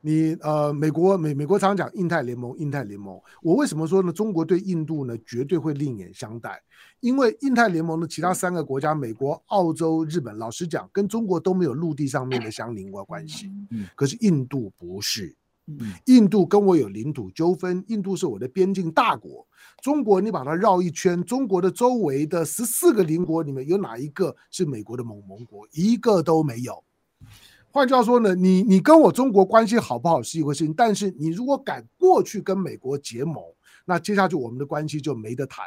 你呃，美国美美国常讲印太联盟，印太联盟。我为什么说呢？中国对印度呢，绝对会另眼相待，因为印太联盟的其他三个国家，美国、澳洲、日本，老实讲，跟中国都没有陆地上面的相邻关系。嗯，可是印度不是。印度跟我有领土纠纷，印度是我的边境大国。中国，你把它绕一圈，中国的周围的十四个邻国里面有哪一个是美国的盟盟国？一个都没有。换句话说呢，你你跟我中国关系好不好是一回事情，但是你如果敢过去跟美国结盟，那接下去我们的关系就没得谈。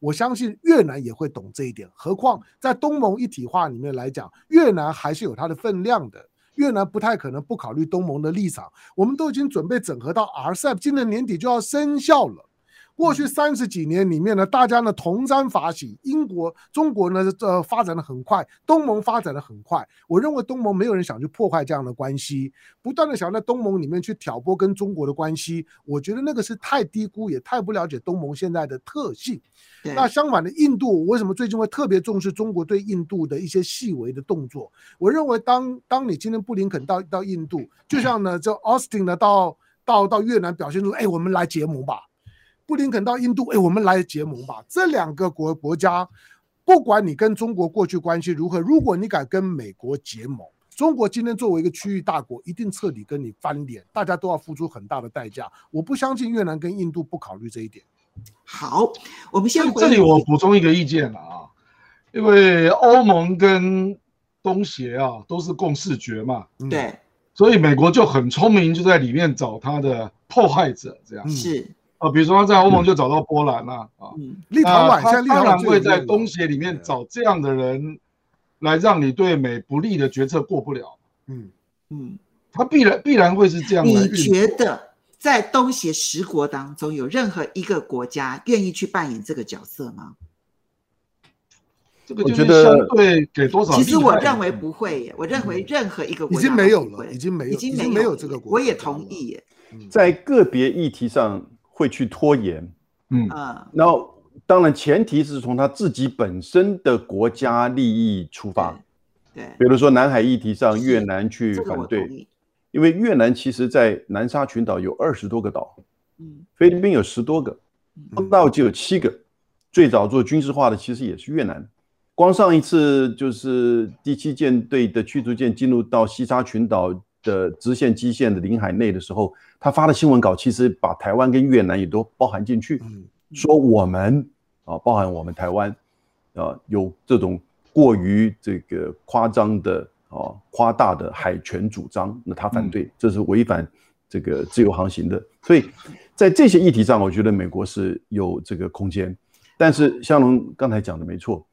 我相信越南也会懂这一点，何况在东盟一体化里面来讲，越南还是有它的分量的。越南不太可能不考虑东盟的立场，我们都已经准备整合到 RCEP，今年年底就要生效了。过去三十几年里面呢，大家呢同沾法喜。英国、中国呢，呃，发展的很快，东盟发展的很快。我认为东盟没有人想去破坏这样的关系，不断的想在东盟里面去挑拨跟中国的关系。我觉得那个是太低估，也太不了解东盟现在的特性。那相反的，印度为什么最近会特别重视中国对印度的一些细微的动作？我认为当当你今天布林肯到到印度，就像呢，这 Austin 呢到到到越南表现出，哎，我们来结盟吧。布林肯到印度，哎，我们来结盟吧。这两个国国家，不管你跟中国过去关系如何，如果你敢跟美国结盟，中国今天作为一个区域大国，一定彻底跟你翻脸，大家都要付出很大的代价。我不相信越南跟印度不考虑这一点。好，我们先这里我补充一个意见了啊，因为欧盟跟东协啊都是共视觉嘛，对、嗯，所以美国就很聪明，就在里面找他的迫害者，这样是。啊，比如说他在欧盟就找到波兰了啊，立陶宛，他当然会在东协里面找这样的人来让你对美不利的决策过不了。嗯嗯，他必然必然会是这样。你觉得在东协十国当中，有任何一个国家愿意去扮演这个角色吗？这个就是相对给多少？其实我认为不会耶，我认为任何一个国家已经没有了，已经没有，已经没有这个国家。我也同意耶，在个别议题上。会去拖延，嗯，啊，那当然前提是从他自己本身的国家利益出发，对，比如说南海议题上，越南去反对，这个、因为越南其实在南沙群岛有二十多个岛，嗯，菲律宾有十多个，东道就有七个，嗯、最早做军事化的其实也是越南。光上一次就是第七舰队的驱逐舰进入到西沙群岛的直线基线的领海内的时候，他发的新闻稿其实把台湾跟越南也都包含进去，说我们啊，包含我们台湾啊，有这种过于这个夸张的啊夸大的海权主张，那他反对，这是违反这个自由航行的。所以在这些议题上，我觉得美国是有这个空间。但是香龙刚才讲的没错，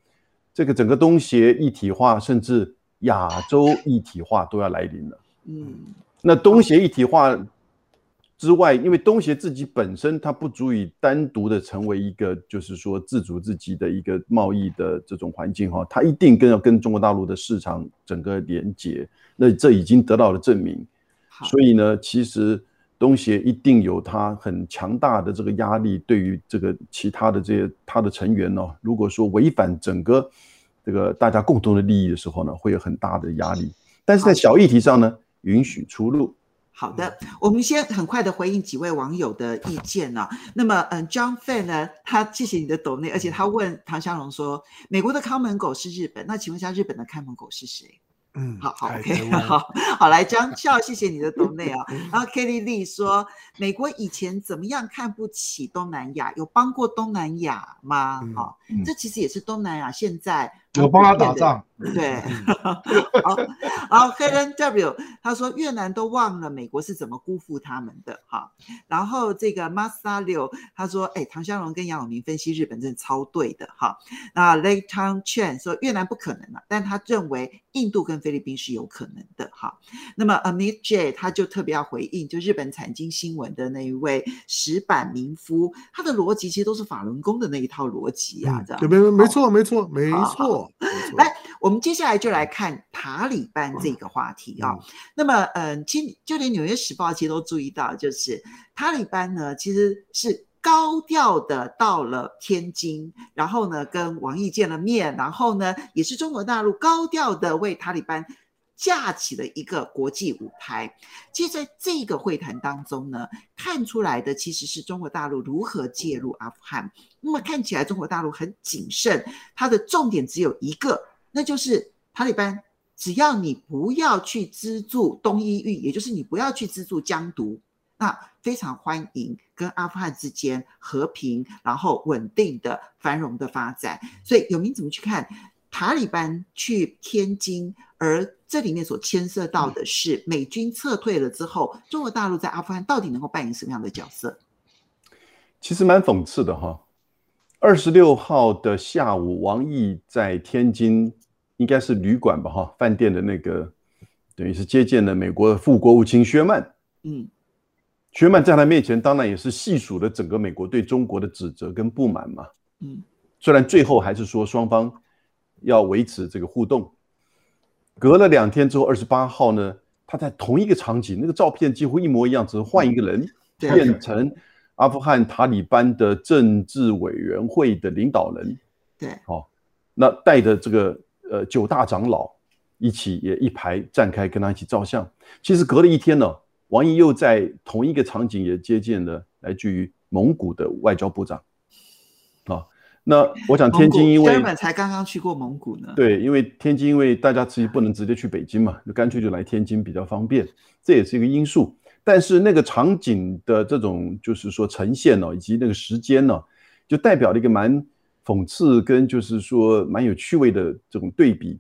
这个整个东协一体化，甚至亚洲一体化都要来临了。嗯，那东协一体化之外，因为东协自己本身它不足以单独的成为一个，就是说自主自己的一个贸易的这种环境哈，它一定跟要跟中国大陆的市场整个连接，那这已经得到了证明。所以呢，其实东协一定有它很强大的这个压力，对于这个其他的这些它的成员呢，如果说违反整个这个大家共同的利益的时候呢，会有很大的压力。但是在小议题上呢，允许出入。好的，我们先很快的回应几位网友的意见呢、啊。那么，嗯，John Fan 呢，他谢谢你的抖内，而且他问唐湘龙说，美国的看门狗是日本，那请问一下，日本的看门狗是谁？嗯，好好，OK，好好来，张 笑，谢谢你的抖内啊。然后 Kelly Lee 说，美国以前怎么样看不起东南亚？有帮过东南亚吗？好，这其实也是东南亚现在。有帮他打仗，对。好，然后 Helen W 他说越南都忘了美国是怎么辜负他们的哈。然后这个 Masa 六他说，哎，唐湘龙跟杨永明分析日本真的超对的哈。那 Lake Town Chen 说越南不可能了，但他认为印度跟菲律宾是有可能的哈。那么 Amit J 他就特别要回应，就日本产经新闻的那一位石板民夫，他的逻辑其实都是法轮功的那一套逻辑啊，这样。对，没没错，没错，没错。来，我们接下来就来看塔利班这个话题啊、哦。那么，嗯，其实就连《纽约时报》其实都注意到，就是塔利班呢，其实是高调的到了天津，然后呢，跟王毅见了面，然后呢，也是中国大陆高调的为塔利班架起了一个国际舞台。其实，在这个会谈当中呢，看出来的其实是中国大陆如何介入阿富汗。那么看起来中国大陆很谨慎，它的重点只有一个，那就是塔利班，只要你不要去资助东伊运，也就是你不要去资助疆独，那非常欢迎跟阿富汗之间和平然后稳定的繁荣的发展。所以有民怎么去看塔利班去天津，而这里面所牵涉到的是美军撤退了之后，中国大陆在阿富汗到底能够扮演什么样的角色？其实蛮讽刺的哈。二十六号的下午，王毅在天津，应该是旅馆吧，哈，饭店的那个，等于是接见了美国的副国务卿薛曼。嗯，薛曼在他面前，当然也是细数了整个美国对中国的指责跟不满嘛。嗯，虽然最后还是说双方要维持这个互动。隔了两天之后，二十八号呢，他在同一个场景，那个照片几乎一模一样，只是换一个人，嗯、变成。阿富汗塔利班的政治委员会的领导人，对，好、哦，那带着这个呃九大长老一起也一排站开，跟他一起照相。其实隔了一天呢，王毅又在同一个场景也接见了来自于蒙古的外交部长。那我想天津因为根本才刚刚去过蒙古呢。对，因为天津因为大家自己不能直接去北京嘛，就干脆就来天津比较方便，这也是一个因素。但是那个场景的这种就是说呈现呢，以及那个时间呢，就代表了一个蛮讽刺跟就是说蛮有趣味的这种对比。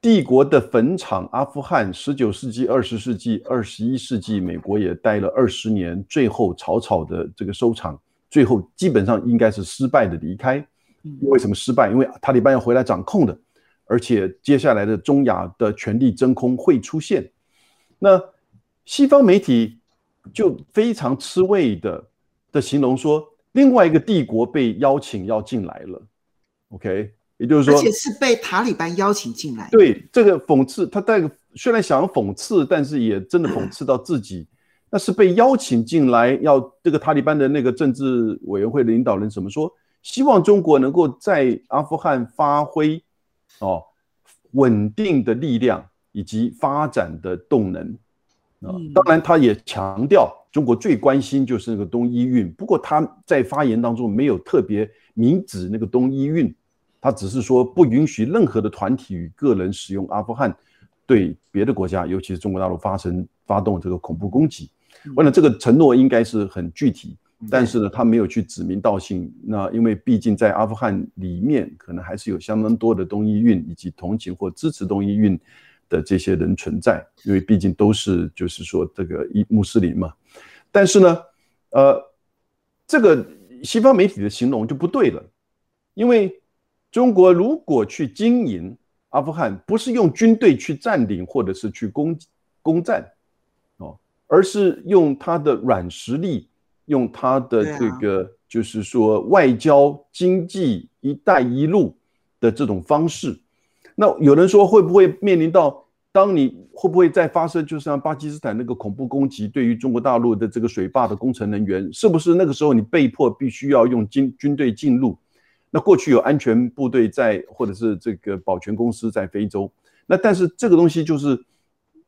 帝国的坟场阿富汗，十九世纪、二十世纪、二十一世纪，美国也待了二十年，最后草草的这个收场，最后基本上应该是失败的离开。为什么失败？因为塔利班要回来掌控的，而且接下来的中亚的权力真空会出现。那。西方媒体就非常吃味的的形容说，另外一个帝国被邀请要进来了，OK，也就是说，而且是被塔利班邀请进来。对，这个讽刺，他带个虽然想要讽刺，但是也真的讽刺到自己。那是被邀请进来，要这个塔利班的那个政治委员会的领导人怎么说？希望中国能够在阿富汗发挥哦，稳定的力量以及发展的动能。啊，嗯，当然，他也强调中国最关心就是那个东伊运。不过他在发言当中没有特别明指那个东伊运，他只是说不允许任何的团体与个人使用阿富汗对别的国家，尤其是中国大陆发生发动这个恐怖攻击。我想这个承诺应该是很具体，但是呢，他没有去指名道姓。那因为毕竟在阿富汗里面，可能还是有相当多的东伊运以及同情或支持东伊运的这些人存在，因为毕竟都是就是说这个伊穆斯林嘛。但是呢，呃，这个西方媒体的形容就不对了，因为中国如果去经营阿富汗，不是用军队去占领或者是去攻攻占，哦，而是用他的软实力，用他的这个就是说外交、经济、一带一路的这种方式。那有人说会不会面临到，当你会不会再发生，就像巴基斯坦那个恐怖攻击，对于中国大陆的这个水坝的工程人员，是不是那个时候你被迫必须要用军军队进入？那过去有安全部队在，或者是这个保全公司在非洲，那但是这个东西就是，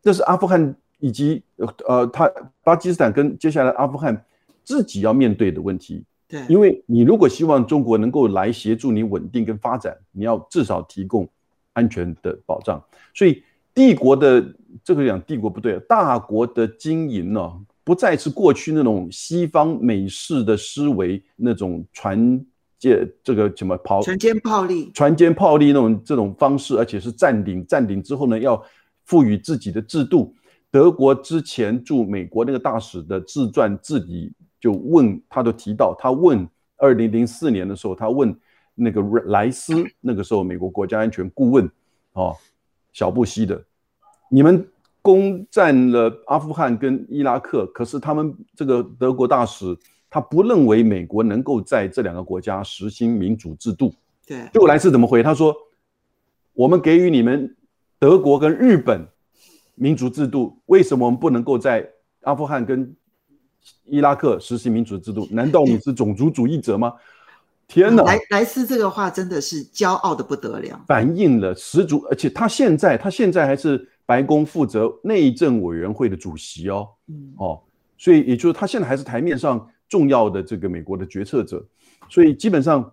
这是阿富汗以及呃他巴基斯坦跟接下来阿富汗自己要面对的问题。对，因为你如果希望中国能够来协助你稳定跟发展，你要至少提供。安全的保障，所以帝国的这个讲帝国不对，大国的经营呢，不再是过去那种西方美式的思维那种船舰这个什么炮船坚炮利、船坚炮利那种这种方式，而且是占领，占领之后呢，要赋予自己的制度。德国之前驻美国那个大使的自传自己就问，他都提到，他问二零零四年的时候，他问。那个莱斯，那个时候美国国家安全顾问，哦，小布希的，你们攻占了阿富汗跟伊拉克，可是他们这个德国大使他不认为美国能够在这两个国家实行民主制度。对，结果莱斯怎么回？他说：“我们给予你们德国跟日本民族制度，为什么我们不能够在阿富汗跟伊拉克实行民主制度？难道你是种族主义者吗？” 天哪，莱莱斯这个话真的是骄傲的不得了，反映了十足，而且他现在他现在还是白宫负责内政委员会的主席哦，嗯哦，所以也就是他现在还是台面上重要的这个美国的决策者，所以基本上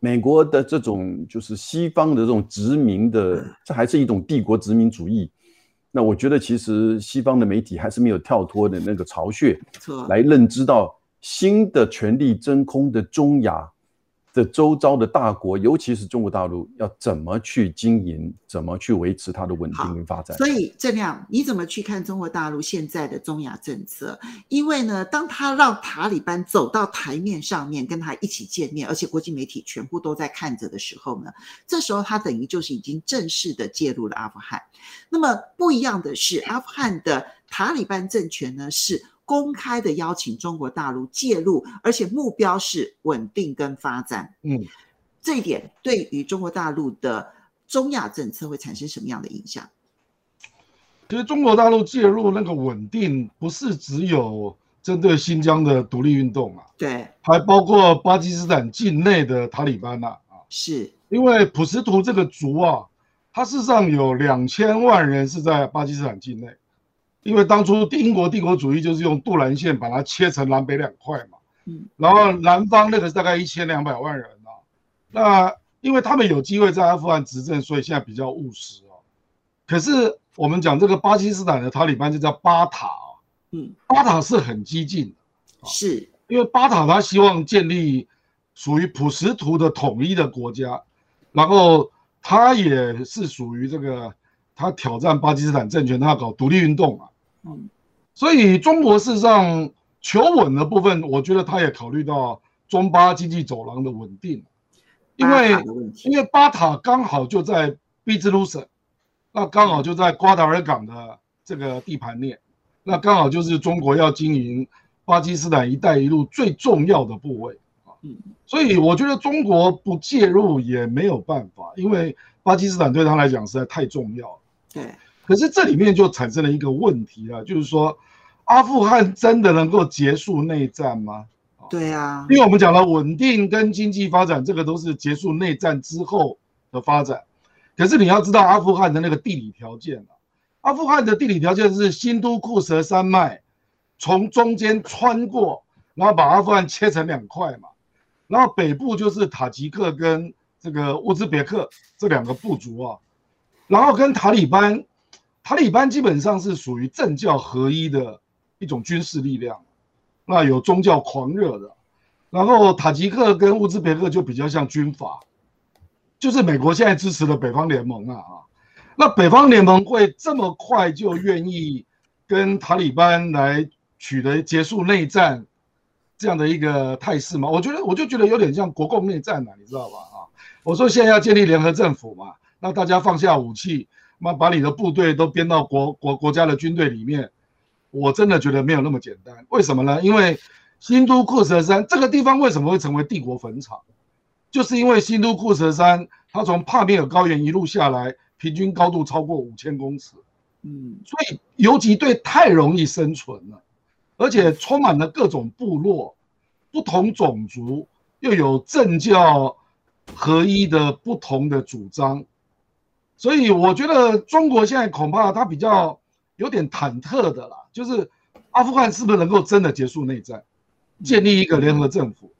美国的这种就是西方的这种殖民的，这还是一种帝国殖民主义。那我觉得其实西方的媒体还是没有跳脱的那个巢穴，来认知到新的权力真空的中亚。这周遭的大国，尤其是中国大陆，要怎么去经营，怎么去维持它的稳定跟发展？所以正亮，你怎么去看中国大陆现在的中亚政策？因为呢，当他让塔利班走到台面上面跟他一起见面，而且国际媒体全部都在看着的时候呢，这时候他等于就是已经正式的介入了阿富汗。那么不一样的是，阿富汗的塔利班政权呢是。公开的邀请中国大陆介入，而且目标是稳定跟发展。嗯，这一点对于中国大陆的中亚政策会产生什么样的影响？其实中国大陆介入那个稳定，不是只有针对新疆的独立运动啊，对，还包括巴基斯坦境内的塔利班呐啊，是因为普什图这个族啊，它事实上有两千万人是在巴基斯坦境内。因为当初英国帝国主义就是用杜兰线把它切成南北两块嘛，嗯，然后南方那个是大概一千两百万人啊，那因为他们有机会在阿富汗执政，所以现在比较务实啊。可是我们讲这个巴基斯坦的塔利班就叫巴塔啊，嗯，巴塔是很激进的，是因为巴塔他希望建立属于普什图的统一的国家，然后他也是属于这个他挑战巴基斯坦政权，他要搞独立运动啊。嗯，所以中国事实上求稳的部分，我觉得他也考虑到中巴经济走廊的稳定，因为因为巴塔刚好就在俾兹鲁省，那刚好就在瓜达尔港的这个地盘链，那刚好就是中国要经营巴基斯坦“一带一路”最重要的部位啊。嗯，所以我觉得中国不介入也没有办法，因为巴基斯坦对他来讲实在太重要了。对。可是这里面就产生了一个问题了，就是说，阿富汗真的能够结束内战吗？对啊，因为我们讲了稳定跟经济发展，这个都是结束内战之后的发展。可是你要知道阿富汗的那个地理条件啊，阿富汗的地理条件是新都库什山脉从中间穿过，然后把阿富汗切成两块嘛，然后北部就是塔吉克跟这个乌兹别克这两个部族啊，然后跟塔利班，塔利班基本上是属于政教合一的一种军事力量，那有宗教狂热的，然后塔吉克跟乌兹别克就比较像军阀。就是美国现在支持的北方联盟啊啊，那北方联盟会这么快就愿意跟塔利班来取得结束内战这样的一个态势吗？我觉得我就觉得有点像国共内战嘛，你知道吧？啊，我说现在要建立联合政府嘛，那大家放下武器，那把你的部队都编到国国国家的军队里面，我真的觉得没有那么简单。为什么呢？因为新都库什山这个地方为什么会成为帝国坟场？就是因为新都库什山，它从帕米尔高原一路下来，平均高度超过五千公尺，嗯，所以游击队太容易生存了，而且充满了各种部落、不同种族，又有政教合一的不同的主张，所以我觉得中国现在恐怕它比较有点忐忑的啦，就是阿富汗是不是能够真的结束内战，建立一个联合政府？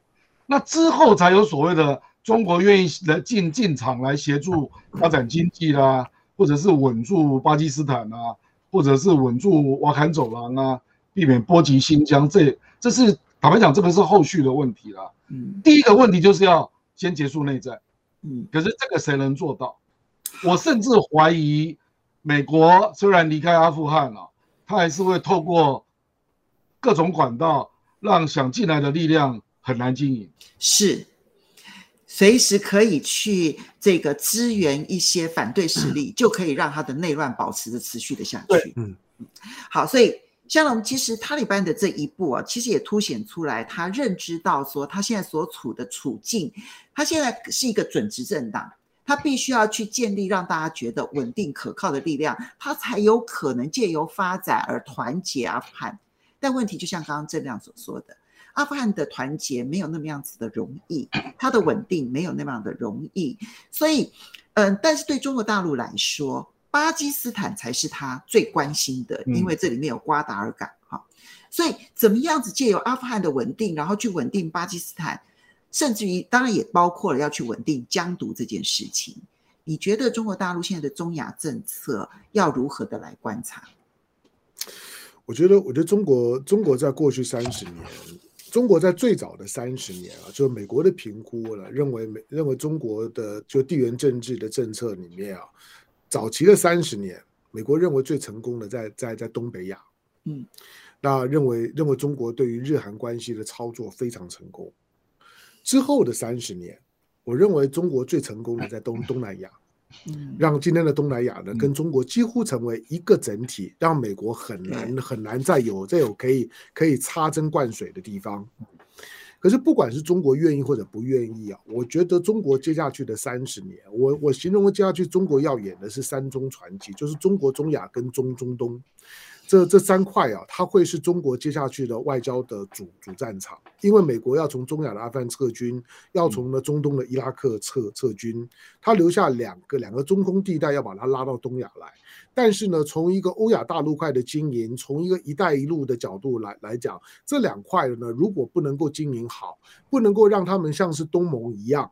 那之后才有所谓的中国愿意来进进场来协助发展经济啦，或者是稳住巴基斯坦啊，或者是稳住瓦坎走廊啊，避免波及新疆。这这是坦白讲，这个是后续的问题啦。嗯，第一个问题就是要先结束内战。嗯，可是这个谁能做到？我甚至怀疑，美国虽然离开阿富汗了，他还是会透过各种管道让想进来的力量。很难经营，是随时可以去这个支援一些反对势力，嗯、就可以让他的内乱保持着持续的下去。对，嗯，好，所以像我们其实塔利班的这一步啊，其实也凸显出来，他认知到说他现在所处的处境，他现在是一个准执政党，他必须要去建立让大家觉得稳定可靠的力量，他才有可能借由发展而团结阿富汗。但问题就像刚刚正亮所说的。阿富汗的团结没有那么样子的容易，它的稳定没有那么样的容易，所以，嗯，但是对中国大陆来说，巴基斯坦才是他最关心的，因为这里面有瓜达尔港哈，所以怎么样子借由阿富汗的稳定，然后去稳定巴基斯坦，甚至于当然也包括了要去稳定疆独这件事情，你觉得中国大陆现在的中亚政策要如何的来观察？我觉得，我觉得中国中国在过去三十年。中国在最早的三十年啊，就美国的评估了，认为美认为中国的就地缘政治的政策里面啊，早期的三十年，美国认为最成功的在在在东北亚，嗯，那认为认为中国对于日韩关系的操作非常成功。之后的三十年，我认为中国最成功的在东东南亚。让今天的东南亚呢，跟中国几乎成为一个整体，让美国很难很难再有再有可以可以插针灌水的地方。可是不管是中国愿意或者不愿意啊，我觉得中国接下去的三十年，我我形容接下去中国要演的是三中传奇，就是中国、中亚跟中中东。这这三块啊，它会是中国接下去的外交的主主战场，因为美国要从中亚的阿富汗撤军，要从呢中东的伊拉克撤撤军，它留下两个两个中空地带，要把它拉到东亚来。但是呢，从一个欧亚大陆块的经营，从一个“一带一路”的角度来来讲，这两块呢，如果不能够经营好，不能够让他们像是东盟一样，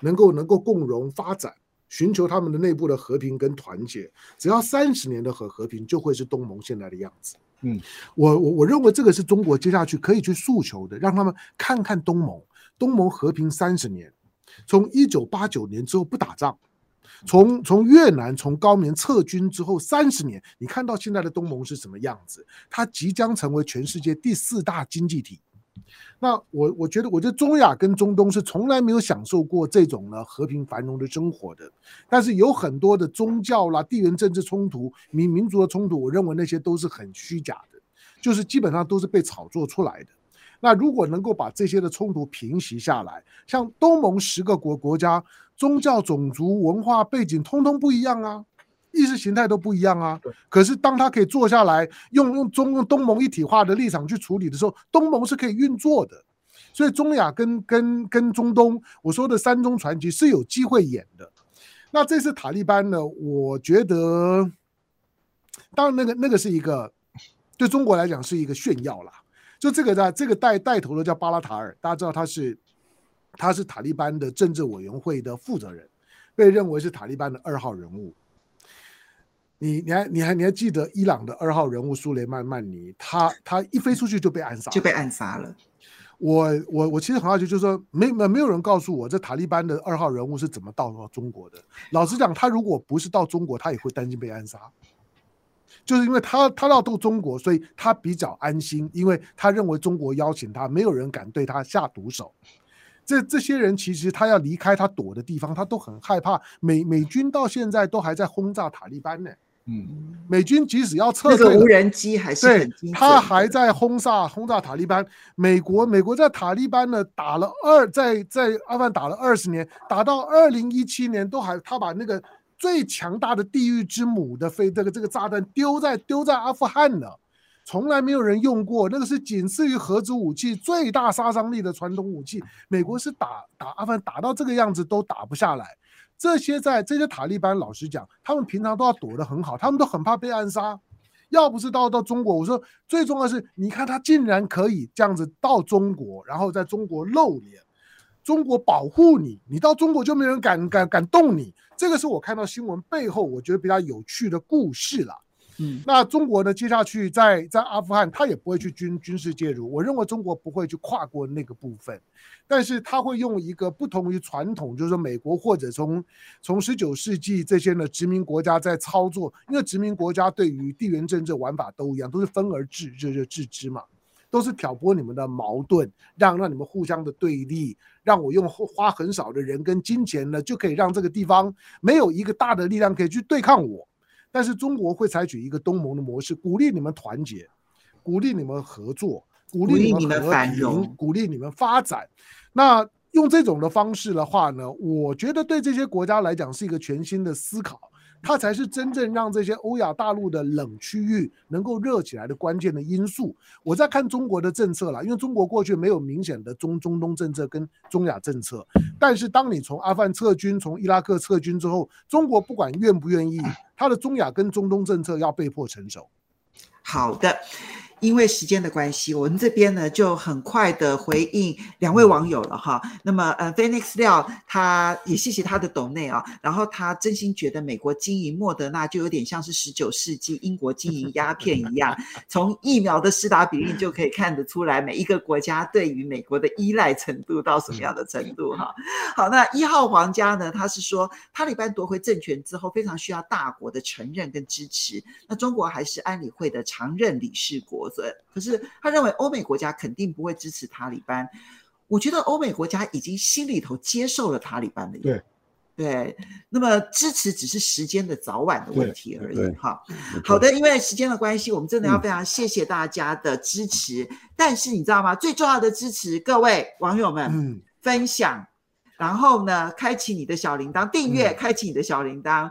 能够能够共荣发展。寻求他们的内部的和平跟团结，只要三十年的和和平，就会是东盟现在的样子。嗯，我我我认为这个是中国接下去可以去诉求的，让他们看看东盟，东盟和平三十年，从一九八九年之后不打仗，从从越南从高棉撤军之后三十年，你看到现在的东盟是什么样子？它即将成为全世界第四大经济体。那我我觉得，我觉得中亚跟中东是从来没有享受过这种呢和平繁荣的生活的。但是有很多的宗教啦、地缘政治冲突、民民族的冲突，我认为那些都是很虚假的，就是基本上都是被炒作出来的。那如果能够把这些的冲突平息下来，像东盟十个国国家，宗教、种族、文化背景通通不一样啊。意识形态都不一样啊，可是当他可以坐下来用用中用东盟一体化的立场去处理的时候，东盟是可以运作的。所以中亚跟跟跟中东，我说的三中传奇是有机会演的。那这次塔利班呢，我觉得，当然那个那个是一个对中国来讲是一个炫耀啦。就这个在这个带带头的叫巴拉塔尔，大家知道他是他是塔利班的政治委员会的负责人，被认为是塔利班的二号人物。你你还你还你还记得伊朗的二号人物苏雷曼曼尼，他他一飞出去就被暗杀，就被暗杀了。我我我其实很好奇，就是说没没没有人告诉我这塔利班的二号人物是怎么到到中国的。老实讲，他如果不是到中国，他也会担心被暗杀。就是因为他他要到中国，所以他比较安心，因为他认为中国邀请他，没有人敢对他下毒手。这这些人其实他要离开他躲的地方，他都很害怕。美美军到现在都还在轰炸塔利班呢。嗯，美军即使要撤退，那个无人机还是很对，他还在轰炸轰炸塔利班。美国美国在塔利班呢打了二在在阿富汗打了二十年，打到二零一七年都还他把那个最强大的地狱之母的飞这个这个炸弹丢在丢在阿富汗了，从来没有人用过，那个是仅次于核子武器最大杀伤力的传统武器。美国是打打阿富汗打到这个样子都打不下来。这些在这些塔利班，老实讲，他们平常都要躲得很好，他们都很怕被暗杀。要不是到到中国，我说最重要的是，你看他竟然可以这样子到中国，然后在中国露脸，中国保护你，你到中国就没人敢敢敢动你。这个是我看到新闻背后我觉得比较有趣的故事了。嗯，那中国呢，接下去在在阿富汗，他也不会去军军事介入。我认为中国不会去跨过那个部分，但是他会用一个不同于传统，就是说美国或者从从十九世纪这些呢殖民国家在操作，因为殖民国家对于地缘政治玩法都一样，都是分而治，就就治之嘛，都是挑拨你们的矛盾，让让你们互相的对立，让我用花很少的人跟金钱呢，就可以让这个地方没有一个大的力量可以去对抗我。但是中国会采取一个东盟的模式，鼓励你们团结，鼓励你们合作，鼓励你们和平，鼓励你们发展。那用这种的方式的话呢，我觉得对这些国家来讲是一个全新的思考。它才是真正让这些欧亚大陆的冷区域能够热起来的关键的因素。我在看中国的政策啦，因为中国过去没有明显的中中东政策跟中亚政策，但是当你从阿富汗撤军、从伊拉克撤军之后，中国不管愿不愿意，它的中亚跟中东政策要被迫成熟。好的。因为时间的关系，我们这边呢就很快的回应两位网友了哈。那么呃，Phoenix 廖他也谢谢他的抖内啊，然后他真心觉得美国经营莫德纳就有点像是十九世纪英国经营鸦片一样，从疫苗的施打比例就可以看得出来，每一个国家对于美国的依赖程度到什么样的程度哈。好，那一号皇家呢，他是说塔利班夺回政权之后，非常需要大国的承认跟支持。那中国还是安理会的常任理事国。可是他认为欧美国家肯定不会支持塔利班。我觉得欧美国家已经心里头接受了塔利班的。对对，那么支持只是时间的早晚的问题而已。哈，好的，因为时间的关系，我们真的要非常谢谢大家的支持。嗯、但是你知道吗？最重要的支持，各位网友们，嗯、分享，然后呢，开启你的小铃铛，订阅，嗯、开启你的小铃铛。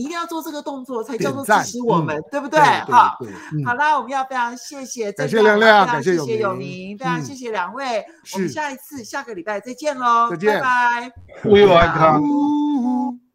你一定要做这个动作，才叫做支持我们，对不对？好，好啦，我们要非常谢谢，感谢亮亮，非常谢谢有明，非常谢谢两位，我们下一次下个礼拜再见喽，再见，拜拜，We welcome。